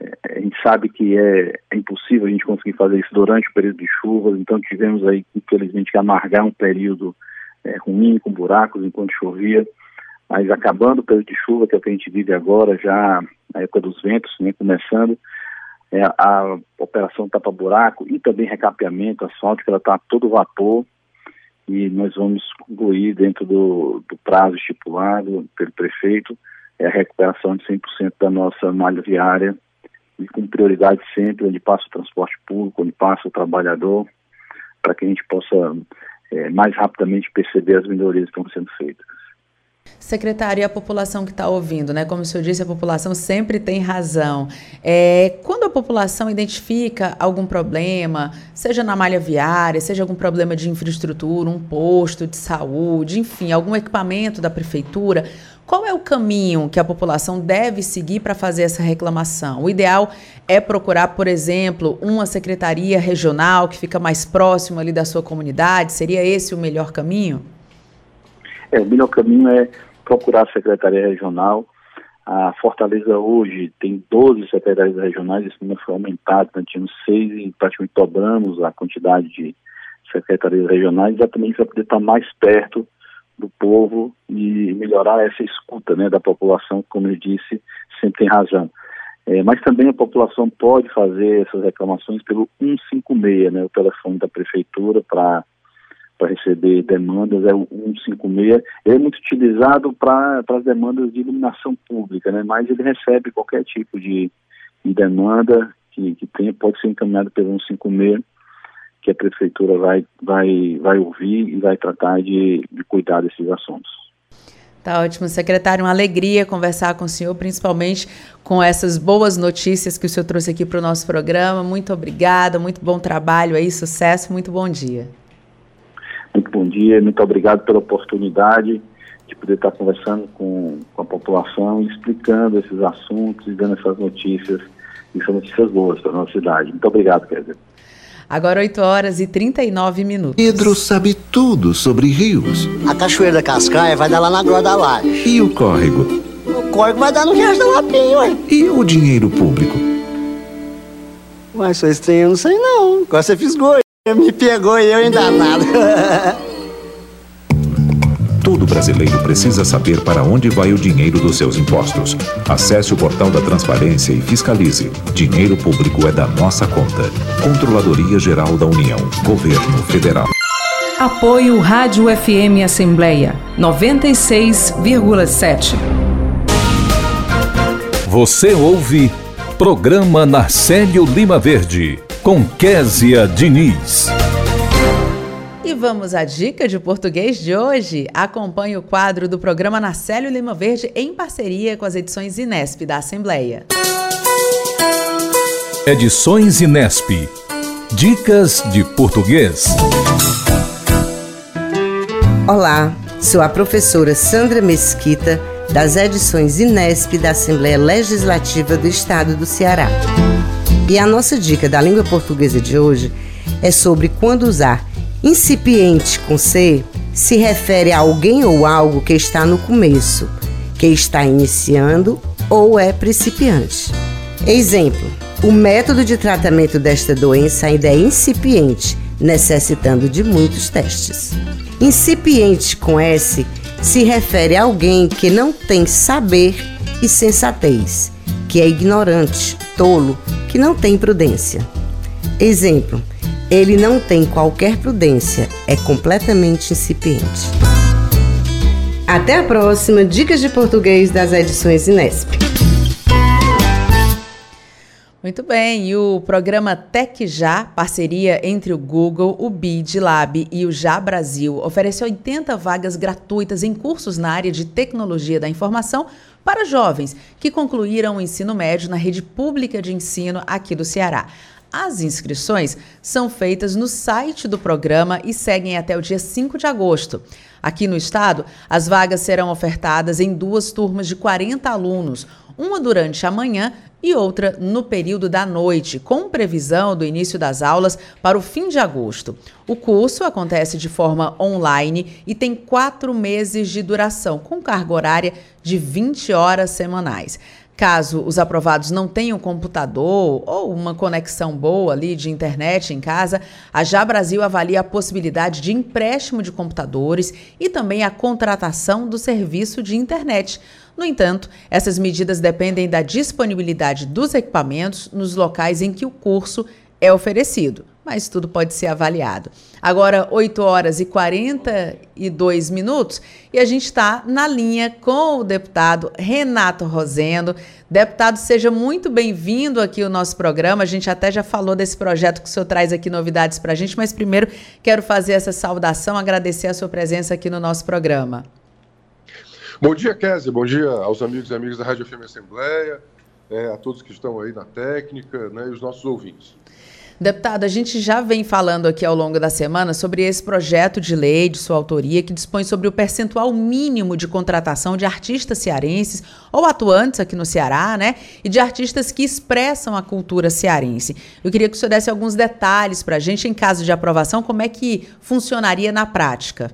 É, a gente sabe que é, é, impossível a gente conseguir fazer isso durante o período de chuvas, então tivemos aí, infelizmente, que amargar um período é, ruim, com buracos, enquanto chovia. Mas acabando o período de chuva, que é o que a gente vive agora, já na época dos ventos, né, começando, é, a operação tapa-buraco e também recapeamento asfáltico, ela está todo vapor e nós vamos concluir dentro do, do prazo estipulado pelo prefeito é a recuperação de 100% da nossa malha viária e com prioridade sempre onde passa o transporte público, onde passa o trabalhador, para que a gente possa é, mais rapidamente perceber as melhorias que estão sendo feitas.
Secretário, e a população que está ouvindo, né? Como o senhor disse, a população sempre tem razão. É, quando a população identifica algum problema, seja na malha viária, seja algum problema de infraestrutura, um posto de saúde, enfim, algum equipamento da prefeitura, qual é o caminho que a população deve seguir para fazer essa reclamação? O ideal é procurar, por exemplo, uma secretaria regional que fica mais próximo ali da sua comunidade? Seria esse o melhor caminho?
É, o melhor caminho é procurar a secretaria regional. A Fortaleza hoje tem 12 secretarias regionais, esse número foi aumentado, nós tínhamos seis e praticamente dobramos a quantidade de secretarias regionais, exatamente para poder estar mais perto do povo e melhorar essa escuta né, da população, como eu disse, sempre tem razão. É, mas também a população pode fazer essas reclamações pelo 156, né, o telefone da prefeitura para para receber demandas é o 156. Ele é muito utilizado para as demandas de iluminação pública, né? mas ele recebe qualquer tipo de, de demanda que, que tenha, pode ser encaminhado pelo 156, que a prefeitura vai, vai, vai ouvir e vai tratar de, de cuidar desses assuntos.
Tá ótimo, secretário. Uma alegria conversar com o senhor, principalmente com essas boas notícias que o senhor trouxe aqui para o nosso programa. Muito obrigada, muito bom trabalho aí, sucesso, muito bom dia.
Dia, muito obrigado pela oportunidade de poder estar conversando com, com a população, explicando esses assuntos e dando essas notícias, e são notícias boas para a nossa cidade. Muito obrigado, Kézia.
Agora 8 horas e 39 minutos.
Pedro sabe tudo sobre rios.
A cachoeira da Cascaia vai dar lá na Groa da Laje.
E o córrego?
O córrego vai dar no Riacho da Lapinha, ué.
E o dinheiro público?
Ué, sou estranho, eu não sei não. Agora você fisgou. Me pegou e eu ainda nada. *laughs*
Todo brasileiro precisa saber para onde vai o dinheiro dos seus impostos. Acesse o portal da Transparência e fiscalize. Dinheiro público é da nossa conta. Controladoria Geral da União. Governo Federal.
Apoio Rádio FM Assembleia 96,7.
Você ouve Programa Narcélio Lima Verde com Késia Diniz.
E vamos à dica de português de hoje. Acompanhe o quadro do programa Narcélio Lima Verde em parceria com as edições Inesp da Assembleia.
Edições Inesp. Dicas de português.
Olá, sou a professora Sandra Mesquita, das edições Inesp da Assembleia Legislativa do Estado do Ceará. E a nossa dica da língua portuguesa de hoje é sobre quando usar incipiente com C se refere a alguém ou algo que está no começo, que está iniciando ou é principiante. Exemplo: o método de tratamento desta doença ainda é incipiente, necessitando de muitos testes. Incipiente com S se refere a alguém que não tem saber e sensatez, que é ignorante, tolo, que não tem prudência. Exemplo: ele não tem qualquer prudência, é completamente incipiente. Até a próxima Dicas de Português das edições Inesp.
Muito bem, e o programa Tec Já, parceria entre o Google, o BID Lab e o Já Brasil, oferece 80 vagas gratuitas em cursos na área de tecnologia da informação para jovens que concluíram o ensino médio na rede pública de ensino aqui do Ceará. As inscrições são feitas no site do programa e seguem até o dia 5 de agosto. Aqui no estado, as vagas serão ofertadas em duas turmas de 40 alunos, uma durante a manhã e outra no período da noite, com previsão do início das aulas para o fim de agosto. O curso acontece de forma online e tem quatro meses de duração, com carga horária de 20 horas semanais. Caso os aprovados não tenham computador ou uma conexão boa ali de internet em casa, a Já Brasil avalia a possibilidade de empréstimo de computadores e também a contratação do serviço de internet. No entanto, essas medidas dependem da disponibilidade dos equipamentos nos locais em que o curso é oferecido mas tudo pode ser avaliado. Agora, 8 horas e 42 minutos, e a gente está na linha com o deputado Renato Rosendo. Deputado, seja muito bem-vindo aqui ao nosso programa. A gente até já falou desse projeto que o senhor traz aqui novidades para a gente, mas primeiro quero fazer essa saudação, agradecer a sua presença aqui no nosso programa.
Bom dia, Kézia. Bom dia aos amigos e amigas da Rádio FM Assembleia, é, a todos que estão aí na técnica né, e os nossos ouvintes.
Deputado, a gente já vem falando aqui ao longo da semana sobre esse projeto de lei de sua autoria que dispõe sobre o percentual mínimo de contratação de artistas cearenses ou atuantes aqui no Ceará, né? E de artistas que expressam a cultura cearense. Eu queria que o senhor desse alguns detalhes para a gente, em caso de aprovação, como é que funcionaria na prática.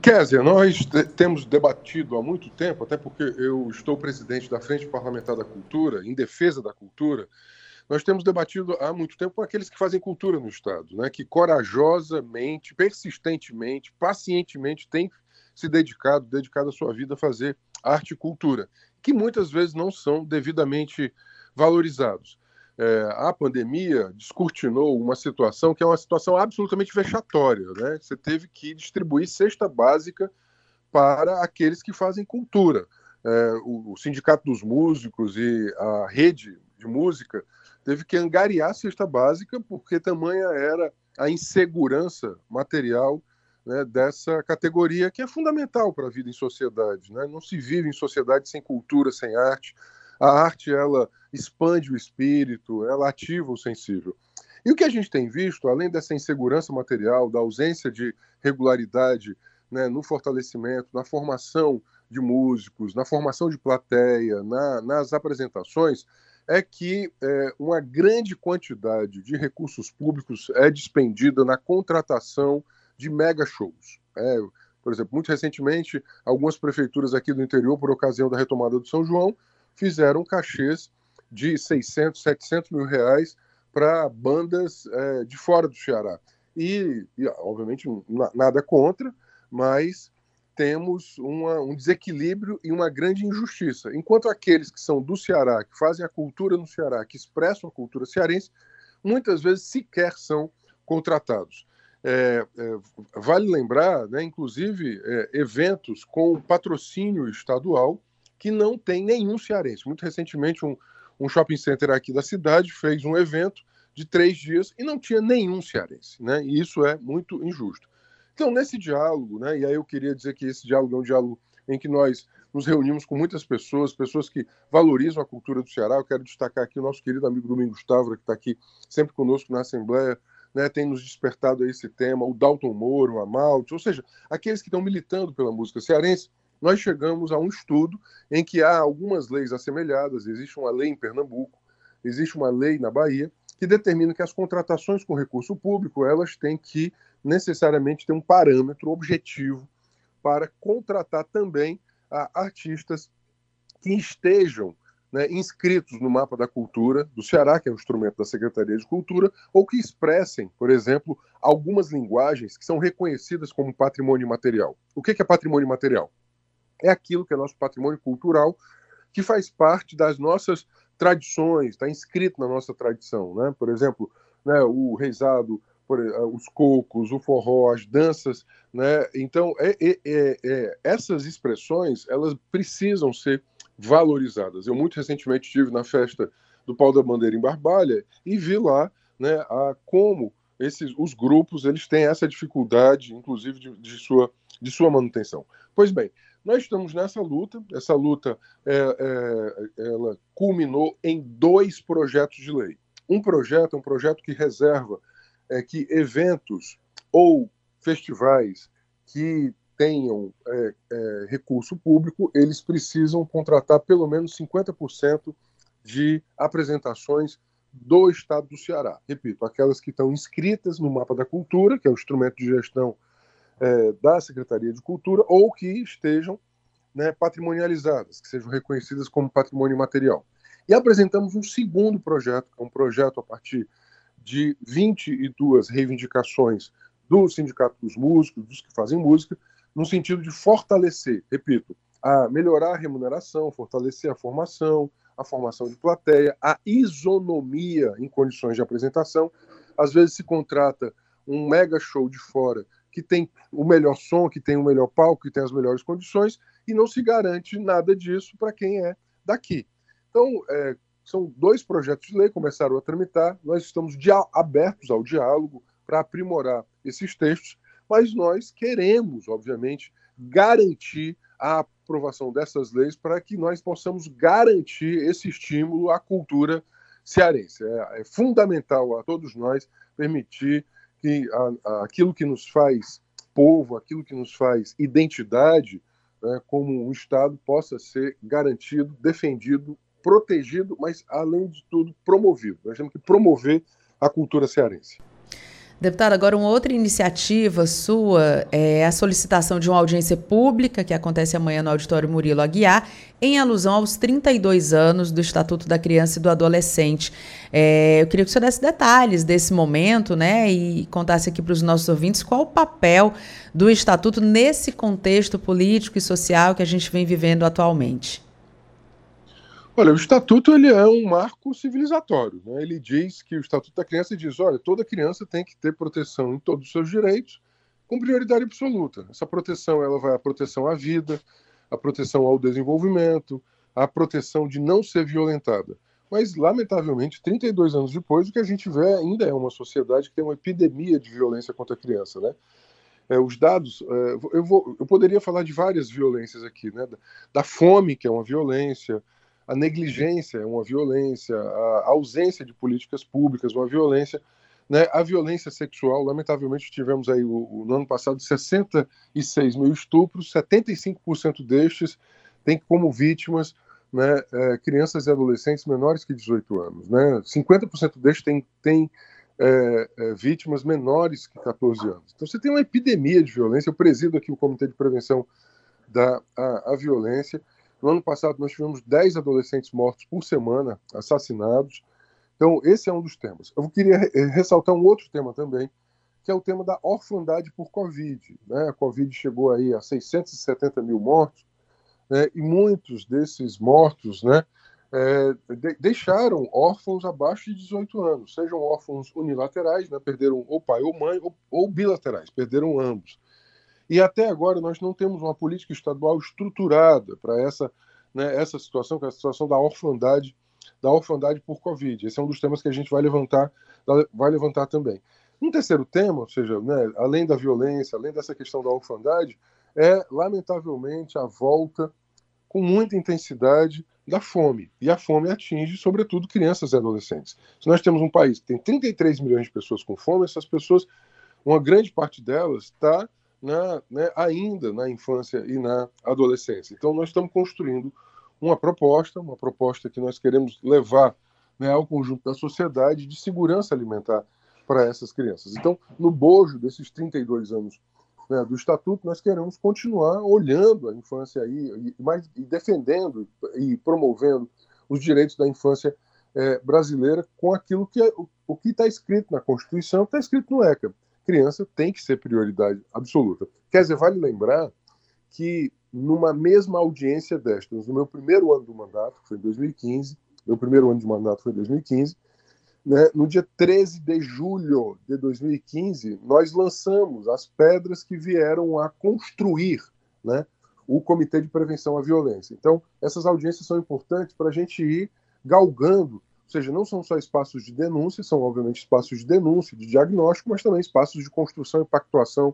Kézia, nós temos debatido há muito tempo, até porque eu estou presidente da Frente Parlamentar da Cultura, em defesa da cultura, nós temos debatido há muito tempo com aqueles que fazem cultura no Estado, né, que corajosamente, persistentemente, pacientemente têm se dedicado, dedicado a sua vida a fazer arte e cultura, que muitas vezes não são devidamente valorizados. É, a pandemia descortinou uma situação que é uma situação absolutamente vexatória. Né? Você teve que distribuir cesta básica para aqueles que fazem cultura. É, o, o Sindicato dos Músicos e a rede de música teve que angariar a cesta básica, porque tamanha era a insegurança material né, dessa categoria, que é fundamental para a vida em sociedade. Né? Não se vive em sociedade sem cultura, sem arte. A arte ela expande o espírito, ela ativa o sensível. E o que a gente tem visto, além dessa insegurança material, da ausência de regularidade né, no fortalecimento, na formação de músicos, na formação de plateia, na, nas apresentações, é que é, uma grande quantidade de recursos públicos é despendida na contratação de mega shows. É, por exemplo, muito recentemente, algumas prefeituras aqui do interior, por ocasião da retomada do São João, fizeram cachês de 600, 700 mil reais para bandas é, de fora do Ceará. E, e obviamente, nada contra, mas temos uma, um desequilíbrio e uma grande injustiça. Enquanto aqueles que são do Ceará, que fazem a cultura no Ceará, que expressam a cultura cearense, muitas vezes sequer são contratados. É, é, vale lembrar, né, inclusive, é, eventos com patrocínio estadual que não tem nenhum cearense. Muito recentemente, um, um shopping center aqui da cidade fez um evento de três dias e não tinha nenhum cearense. Né? E isso é muito injusto. Então, nesse diálogo, né, e aí eu queria dizer que esse diálogo é um diálogo em que nós nos reunimos com muitas pessoas, pessoas que valorizam a cultura do Ceará. Eu quero destacar aqui o nosso querido amigo Domingos Távora, que está aqui sempre conosco na Assembleia, né, tem nos despertado a esse tema, o Dalton Moro, o Amalte, ou seja, aqueles que estão militando pela música cearense. Nós chegamos a um estudo em que há algumas leis assemelhadas. Existe uma lei em Pernambuco, existe uma lei na Bahia, que determina que as contratações com recurso público elas têm que necessariamente ter um parâmetro objetivo para contratar também ah, artistas que estejam né, inscritos no mapa da cultura do Ceará, que é um instrumento da Secretaria de Cultura, ou que expressem, por exemplo, algumas linguagens que são reconhecidas como patrimônio material. O que é patrimônio material? É aquilo que é nosso patrimônio cultural, que faz parte das nossas tradições, está inscrito na nossa tradição. Né? Por exemplo, né, o reizado, por, uh, os cocos, o forró, as danças. Né? Então, é, é, é, é, essas expressões elas precisam ser valorizadas. Eu muito recentemente estive na festa do Pau da Bandeira em Barbalha e vi lá né, a, como esses, os grupos eles têm essa dificuldade, inclusive, de, de, sua, de sua manutenção. Pois bem, nós estamos nessa luta. Essa luta é, é, ela culminou em dois projetos de lei. um projeto, um projeto que reserva é, que eventos ou festivais que tenham é, é, recurso público, eles precisam contratar pelo menos 50% de apresentações do Estado do Ceará. Repito, aquelas que estão inscritas no Mapa da Cultura, que é o instrumento de gestão é, da Secretaria de Cultura, ou que estejam né, patrimonializadas, que sejam reconhecidas como patrimônio material. E apresentamos um segundo projeto, que é um projeto a partir de 22 reivindicações do Sindicato dos Músicos, dos que fazem música, no sentido de fortalecer, repito, a melhorar a remuneração, fortalecer a formação, a formação de plateia, a isonomia em condições de apresentação. Às vezes se contrata um mega show de fora que tem o melhor som, que tem o melhor palco, que tem as melhores condições, e não se garante nada disso para quem é daqui. Então, é, são dois projetos de lei começaram a tramitar, nós estamos abertos ao diálogo para aprimorar esses textos, mas nós queremos, obviamente, garantir a aprovação dessas leis para que nós possamos garantir esse estímulo à cultura cearense. É, é fundamental a todos nós permitir que a, a, aquilo que nos faz povo, aquilo que nos faz identidade, né, como um Estado, possa ser garantido, defendido, protegido, mas, além de tudo, promovido. Nós temos que promover a cultura cearense.
Deputado, agora uma outra iniciativa sua é a solicitação de uma audiência pública que acontece amanhã no Auditório Murilo Aguiar, em alusão aos 32 anos do Estatuto da Criança e do Adolescente. É, eu queria que o senhor desse detalhes desse momento, né, e contasse aqui para os nossos ouvintes qual o papel do Estatuto nesse contexto político e social que a gente vem vivendo atualmente.
Olha, o estatuto ele é um marco civilizatório. Né? Ele diz que o estatuto da criança diz, olha, toda criança tem que ter proteção em todos os seus direitos, com prioridade absoluta. Essa proteção ela vai a proteção à vida, a proteção ao desenvolvimento, a proteção de não ser violentada. Mas, lamentavelmente, 32 anos depois, o que a gente vê ainda é uma sociedade que tem uma epidemia de violência contra a criança, né? É, os dados, é, eu, vou, eu poderia falar de várias violências aqui, né? Da, da fome, que é uma violência, a negligência é uma violência, a ausência de políticas públicas, uma violência. Né? A violência sexual, lamentavelmente, tivemos aí o, o, no ano passado 66 mil estupros, 75% destes têm como vítimas né, é, crianças e adolescentes menores que 18 anos. Né? 50% destes têm, têm é, é, vítimas menores que 14 anos. Então você tem uma epidemia de violência. Eu presido aqui o Comitê de Prevenção da a, a Violência. No ano passado, nós tivemos 10 adolescentes mortos por semana, assassinados. Então, esse é um dos temas. Eu queria ressaltar um outro tema também, que é o tema da orfandade por Covid. Né? A Covid chegou aí a 670 mil mortos, né? e muitos desses mortos né, é, de deixaram órfãos abaixo de 18 anos, sejam órfãos unilaterais, né, perderam ou pai ou mãe, ou, ou bilaterais, perderam ambos. E até agora nós não temos uma política estadual estruturada para essa, né, essa situação, que é a situação da orfandade, da orfandade por Covid. Esse é um dos temas que a gente vai levantar, vai levantar também. Um terceiro tema, ou seja, né, além da violência, além dessa questão da orfandade, é, lamentavelmente, a volta com muita intensidade da fome. E a fome atinge, sobretudo, crianças e adolescentes. Se nós temos um país que tem 33 milhões de pessoas com fome, essas pessoas, uma grande parte delas está na, né, ainda na infância e na adolescência. Então, nós estamos construindo uma proposta, uma proposta que nós queremos levar né, ao conjunto da sociedade de segurança alimentar para essas crianças. Então, no bojo desses 32 anos né, do Estatuto, nós queremos continuar olhando a infância aí, e, mais, e defendendo e promovendo os direitos da infância é, brasileira com aquilo que é, o, o que está escrito na Constituição, está escrito no ECA criança tem que ser prioridade absoluta. Quer dizer, vale lembrar que numa mesma audiência destas, no meu primeiro ano do mandato, que foi em 2015, meu primeiro ano de mandato foi em 2015, né, no dia 13 de julho de 2015, nós lançamos as pedras que vieram a construir né, o Comitê de Prevenção à Violência. Então, essas audiências são importantes para a gente ir galgando ou seja, não são só espaços de denúncia, são obviamente espaços de denúncia, de diagnóstico, mas também espaços de construção e pactuação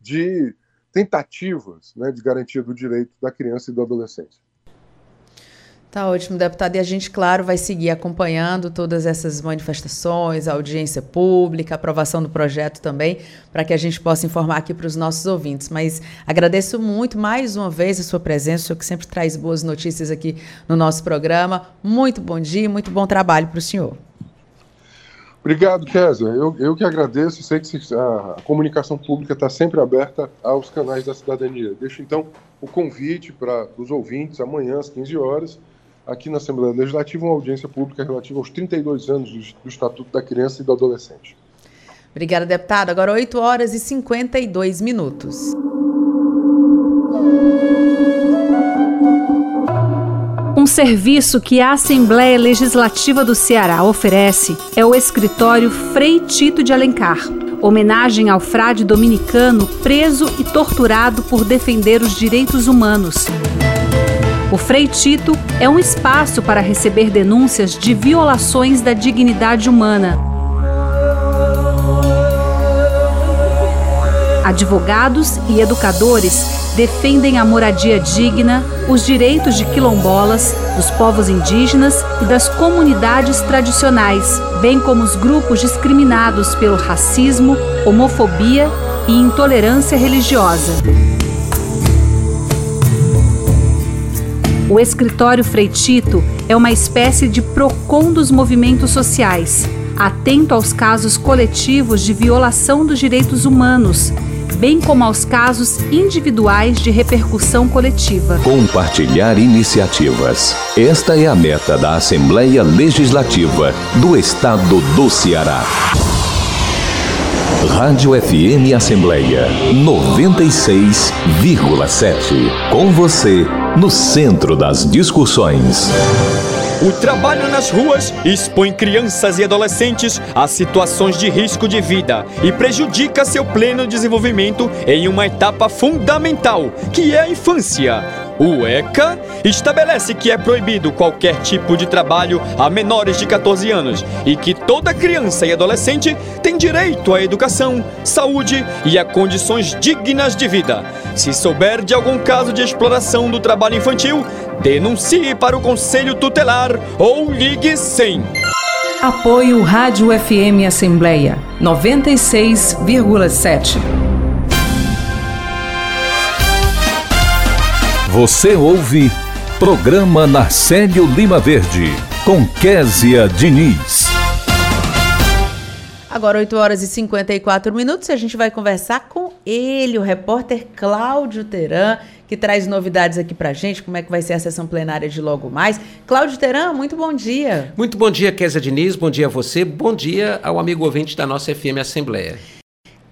de tentativas né, de garantia do direito da criança e do adolescente.
Tá ótimo, deputado. E a gente, claro, vai seguir acompanhando todas essas manifestações, audiência pública, aprovação do projeto também, para que a gente possa informar aqui para os nossos ouvintes. Mas agradeço muito mais uma vez a sua presença, o senhor que sempre traz boas notícias aqui no nosso programa. Muito bom dia, muito bom trabalho para o senhor.
Obrigado, Kézia. Eu, eu que agradeço. Sei que a comunicação pública está sempre aberta aos canais da cidadania. Deixo então o convite para os ouvintes amanhã às 15 horas aqui na Assembleia Legislativa uma audiência pública relativa aos 32 anos do, Estatuto da Criança e do Adolescente.
Obrigada, deputado. Agora 8 horas e 52 minutos.
Um serviço que a Assembleia Legislativa do Ceará oferece é o escritório Frei Tito de Alencar, homenagem ao frade dominicano preso e torturado por defender os direitos humanos. O Frei Tito é um espaço para receber denúncias de violações da dignidade humana. Advogados e educadores defendem a moradia digna, os direitos de quilombolas, dos povos indígenas e das comunidades tradicionais, bem como os grupos discriminados pelo racismo, homofobia e intolerância religiosa. O escritório Freitito é uma espécie de PROCON dos movimentos sociais, atento aos casos coletivos de violação dos direitos humanos, bem como aos casos individuais de repercussão coletiva.
Compartilhar iniciativas. Esta é a meta da Assembleia Legislativa do Estado do Ceará. Rádio FM Assembleia 96,7. Com você no centro das discussões.
O trabalho nas ruas expõe crianças e adolescentes a situações de risco de vida e prejudica seu pleno desenvolvimento em uma etapa fundamental, que é a infância. O ECA estabelece que é proibido qualquer tipo de trabalho a menores de 14 anos e que toda criança e adolescente tem direito à educação, saúde e a condições dignas de vida. Se souber de algum caso de exploração do trabalho infantil, denuncie para o Conselho Tutelar ou ligue 100.
Apoio Rádio FM Assembleia 96,7.
Você ouve Programa Narcélio Lima Verde, com Késia Diniz.
Agora 8 horas e 54 minutos e a gente vai conversar com ele, o repórter Cláudio Teran, que traz novidades aqui pra gente, como é que vai ser a sessão plenária de logo mais. Cláudio Teran, muito bom dia.
Muito bom dia, Késia Diniz, bom dia a você, bom dia ao amigo ouvinte da nossa FM Assembleia.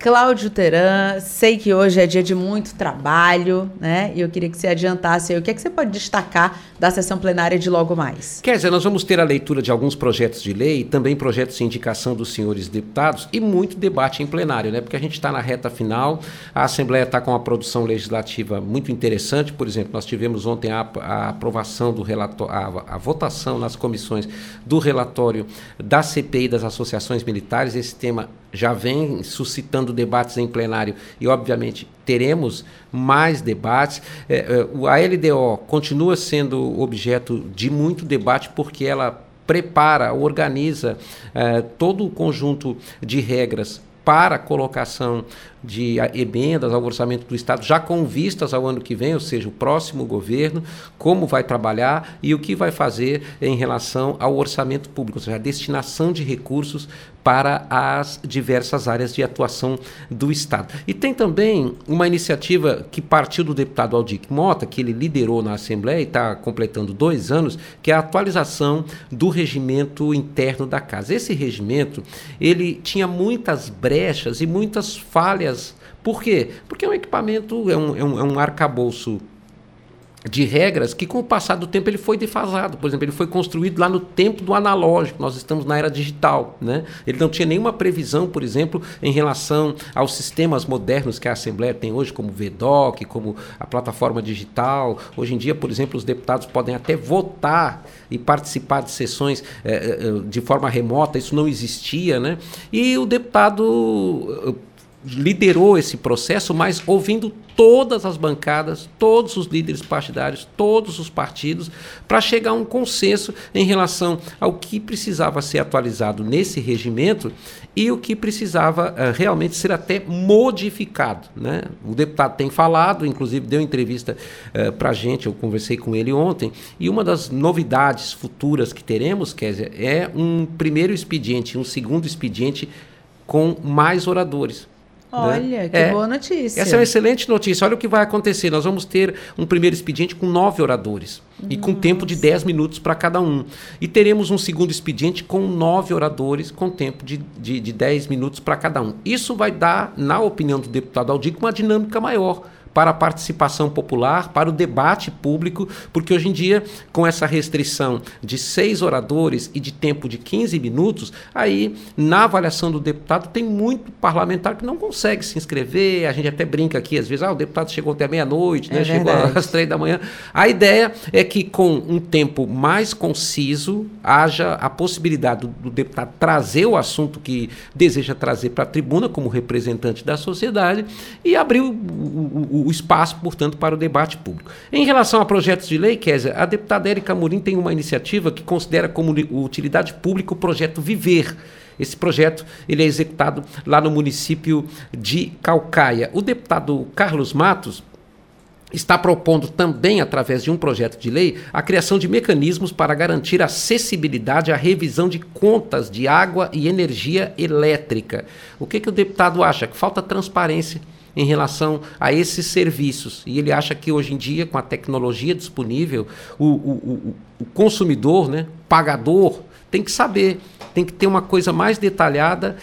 Cláudio Teran, sei que hoje é dia de muito trabalho, né? E eu queria que você adiantasse aí o que é que você pode destacar da sessão plenária de logo mais.
Quer dizer, nós vamos ter a leitura de alguns projetos de lei, também projetos de indicação dos senhores deputados e muito debate em plenário, né? Porque a gente está na reta final, a Assembleia está com uma produção legislativa muito interessante, por exemplo, nós tivemos ontem a, a aprovação do relatório, a, a votação nas comissões do relatório da CPI das associações militares, esse tema já vem suscitando debates em plenário e, obviamente, teremos mais debates. É, é, a LDO continua sendo objeto de muito debate porque ela prepara, organiza é, todo o conjunto de regras para a colocação de emendas ao orçamento do Estado, já com vistas ao ano que vem, ou seja, o próximo governo, como vai trabalhar e o que vai fazer em relação ao orçamento público, ou seja, a destinação de recursos para as diversas áreas de atuação do Estado. E tem também uma iniciativa que partiu do deputado Aldir Mota, que ele liderou na Assembleia e está completando dois anos, que é a atualização do regimento interno da casa. Esse regimento, ele tinha muitas brechas e muitas falhas por quê? Porque é um equipamento, é um, é um, é um arcabouço de regras que com o passar do tempo ele foi defasado. Por exemplo, ele foi construído lá no tempo do analógico. Nós estamos na era digital, né? Ele não tinha nenhuma previsão, por exemplo, em relação aos sistemas modernos que a Assembleia tem hoje, como o VDOC, como a plataforma digital. Hoje em dia, por exemplo, os deputados podem até votar e participar de sessões eh, de forma remota. Isso não existia, né? E o deputado liderou esse processo, mas ouvindo todas as bancadas, todos os líderes partidários, todos os partidos, para chegar a um consenso em relação ao que precisava ser atualizado nesse regimento e o que precisava uh, realmente ser até modificado. Né? O deputado tem falado, inclusive deu entrevista uh, para a gente, eu conversei com ele ontem, e uma das novidades futuras que teremos, Kézia, é um primeiro expediente, um segundo expediente com mais oradores.
Né? Olha, né? que é, boa notícia.
Essa é uma excelente notícia. Olha o que vai acontecer. Nós vamos ter um primeiro expediente com nove oradores e com tempo de dez minutos para cada um. E teremos um segundo expediente com nove oradores com tempo de, de, de dez minutos para cada um. Isso vai dar, na opinião do deputado Aldir, uma dinâmica maior para a participação popular, para o debate público, porque hoje em dia, com essa restrição de seis oradores e de tempo de 15 minutos, aí na avaliação do deputado tem muito parlamentar que não consegue se inscrever. A gente até brinca aqui, às vezes, ah, o deputado chegou até meia-noite, né? É chegou *laughs* às três da manhã. A ideia é que com um tempo mais conciso haja a possibilidade do, do deputado trazer o assunto que deseja trazer para a tribuna como representante da sociedade e abrir o, o, o o espaço, portanto, para o debate público. Em relação a projetos de lei, Kézia, a deputada Érica Murim tem uma iniciativa que considera como utilidade pública o projeto Viver. Esse projeto ele é executado lá no município de Calcaia. O deputado Carlos Matos está propondo também, através de um projeto de lei, a criação de mecanismos para garantir acessibilidade à revisão de contas de água e energia elétrica. O que, que o deputado acha? Que falta transparência em relação a esses serviços. E ele acha que hoje em dia, com a tecnologia disponível, o, o, o, o consumidor, né, pagador, tem que saber, tem que ter uma coisa mais detalhada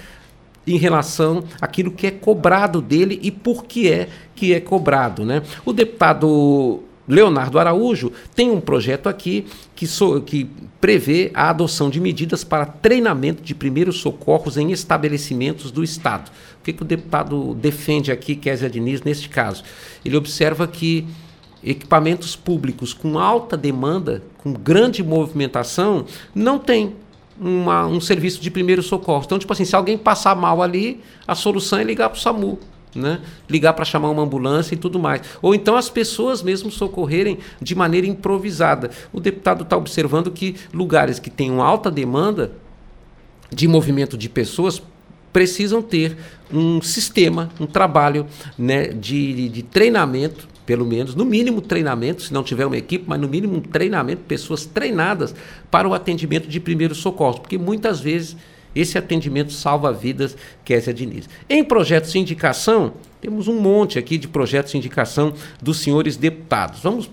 em relação àquilo que é cobrado dele e por que é que é cobrado. Né? O deputado Leonardo Araújo tem um projeto aqui que, so, que prevê a adoção de medidas para treinamento de primeiros socorros em estabelecimentos do Estado. Que, que o deputado defende aqui, Kézia Diniz, neste caso? Ele observa que equipamentos públicos com alta demanda, com grande movimentação, não tem uma, um serviço de primeiro socorro. Então, tipo assim, se alguém passar mal ali, a solução é ligar para o SAMU né? ligar para chamar uma ambulância e tudo mais. Ou então as pessoas mesmo socorrerem de maneira improvisada. O deputado está observando que lugares que têm uma alta demanda de movimento de pessoas precisam ter um sistema, um trabalho né, de, de treinamento, pelo menos, no mínimo treinamento, se não tiver uma equipe, mas no mínimo um treinamento, pessoas treinadas para o atendimento de primeiros socorros, porque muitas vezes esse atendimento salva vidas, Késia Diniz. Em projetos de indicação, temos um monte aqui de projetos de indicação dos senhores deputados. Vamos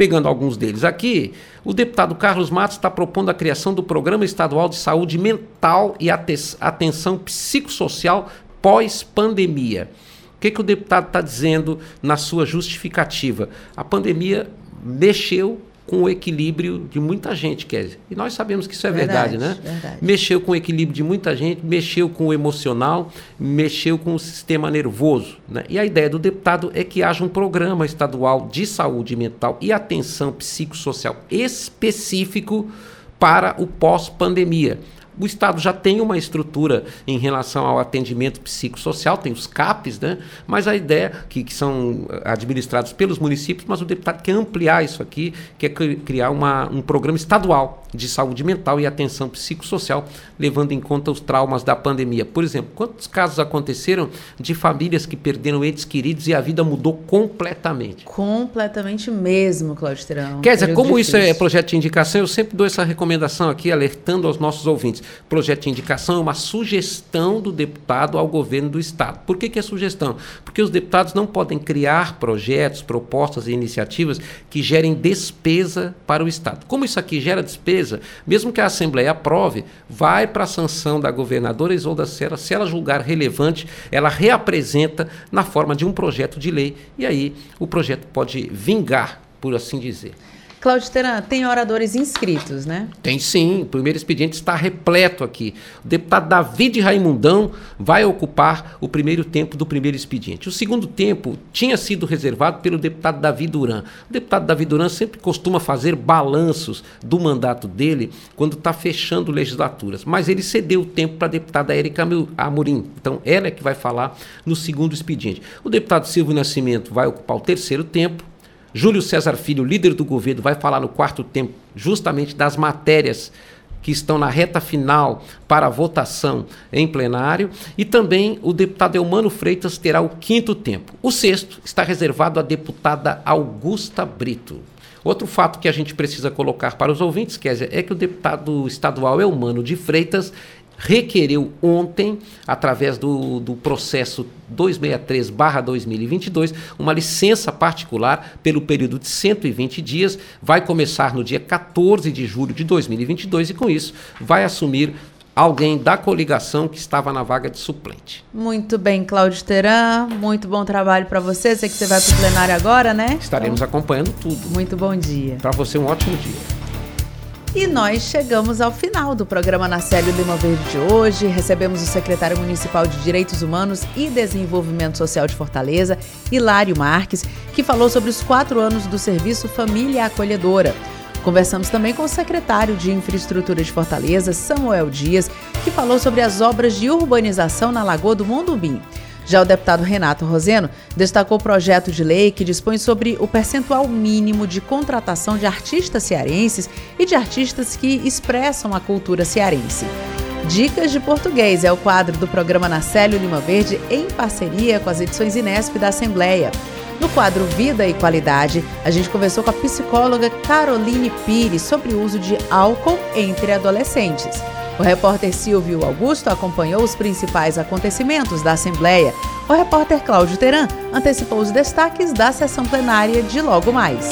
pegando alguns deles aqui. O deputado Carlos Matos está propondo a criação do Programa Estadual de Saúde Mental e Atenção Psicossocial pós-pandemia. O que, que o deputado está dizendo na sua justificativa? A pandemia mexeu com o equilíbrio de muita gente, Kézia. E nós sabemos que isso é verdade, verdade né? Verdade. Mexeu com o equilíbrio de muita gente, mexeu com o emocional, mexeu com o sistema nervoso. Né? E a ideia do deputado é que haja um programa estadual de saúde mental e atenção psicossocial específico para o pós-pandemia. O Estado já tem uma estrutura em relação ao atendimento psicossocial, tem os CAPs, né? mas a ideia que, que são administrados pelos municípios, mas o deputado quer ampliar isso aqui, quer criar uma, um programa estadual de saúde mental e atenção psicossocial, levando em conta os traumas da pandemia. Por exemplo, quantos casos aconteceram de famílias que perderam entes queridos e a vida mudou completamente?
Completamente mesmo, Cláudio Tirão.
Quer dizer, como difícil. isso é projeto de indicação, eu sempre dou essa recomendação aqui, alertando aos nossos ouvintes. Projeto de indicação é uma sugestão do deputado ao governo do Estado. Por que, que é sugestão? Porque os deputados não podem criar projetos, propostas e iniciativas que gerem despesa para o Estado. Como isso aqui gera despesa, mesmo que a Assembleia aprove, vai para a sanção da governadora Isolda Serra. Se ela julgar relevante, ela reapresenta na forma de um projeto de lei e aí o projeto pode vingar, por assim dizer.
Cláudio Teran, tem oradores inscritos, né?
Tem sim, o primeiro expediente está repleto aqui. O deputado David Raimundão vai ocupar o primeiro tempo do primeiro expediente. O segundo tempo tinha sido reservado pelo deputado Davi Duran. O deputado Davi Duran sempre costuma fazer balanços do mandato dele quando está fechando legislaturas, mas ele cedeu o tempo para a deputada Érica Amorim. Então, ela é que vai falar no segundo expediente. O deputado Silvio Nascimento vai ocupar o terceiro tempo. Júlio César Filho, líder do governo, vai falar no quarto tempo justamente das matérias que estão na reta final para votação em plenário, e também o deputado Eumano Freitas terá o quinto tempo. O sexto está reservado à deputada Augusta Brito. Outro fato que a gente precisa colocar para os ouvintes, Kézia, é que o deputado estadual Eumano de Freitas requereu ontem, através do, do processo 263-2022, uma licença particular pelo período de 120 dias. Vai começar no dia 14 de julho de 2022 e, com isso, vai assumir alguém da coligação que estava na vaga de suplente.
Muito bem, Cláudio Teran, muito bom trabalho para você. Sei que você vai para o plenário agora, né?
Estaremos então, acompanhando tudo.
Muito bom dia.
Para você, um ótimo dia.
E nós chegamos ao final do programa Nacélio Lima Verde de hoje. Recebemos o secretário municipal de Direitos Humanos e Desenvolvimento Social de Fortaleza, Hilário Marques, que falou sobre os quatro anos do serviço Família Acolhedora. Conversamos também com o secretário de Infraestrutura de Fortaleza, Samuel Dias, que falou sobre as obras de urbanização na Lagoa do Mondubim. Já o deputado Renato Roseno destacou o projeto de lei que dispõe sobre o percentual mínimo de contratação de artistas cearenses e de artistas que expressam a cultura cearense. Dicas de Português é o quadro do programa Nacélio Lima Verde em parceria com as edições Inesp da Assembleia. No quadro Vida e Qualidade, a gente conversou com a psicóloga Caroline Pires sobre o uso de álcool entre adolescentes. O repórter Silvio Augusto acompanhou os principais acontecimentos da Assembleia. O repórter Cláudio Teran antecipou os destaques da sessão plenária de logo mais.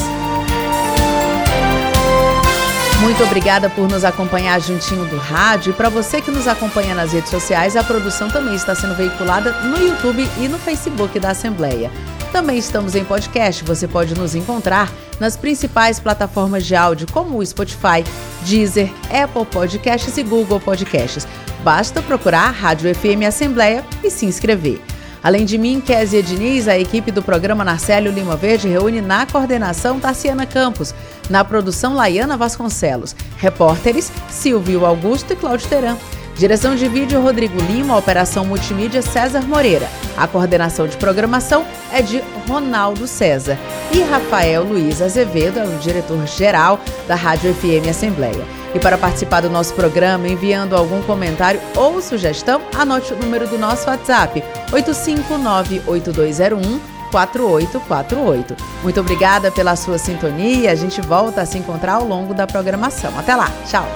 Muito obrigada por nos acompanhar juntinho do rádio. E para você que nos acompanha nas redes sociais, a produção também está sendo veiculada no YouTube e no Facebook da Assembleia. Também estamos em podcast, você pode nos encontrar nas principais plataformas de áudio como o Spotify, Deezer, Apple Podcasts e Google Podcasts. Basta procurar Rádio FM Assembleia e se inscrever. Além de mim, Kézia Diniz, a equipe do programa Narcélio Lima Verde reúne na coordenação Tassiana Campos, na produção Laiana Vasconcelos, repórteres Silvio Augusto e Cláudio Teran. Direção de vídeo Rodrigo Lima, operação multimídia César Moreira. A coordenação de programação é de Ronaldo César. E Rafael Luiz Azevedo é o diretor-geral da Rádio FM Assembleia. E para participar do nosso programa, enviando algum comentário ou sugestão, anote o número do nosso WhatsApp: 859-8201. 4848. Muito obrigada pela sua sintonia. A gente volta a se encontrar ao longo da programação. Até lá. Tchau.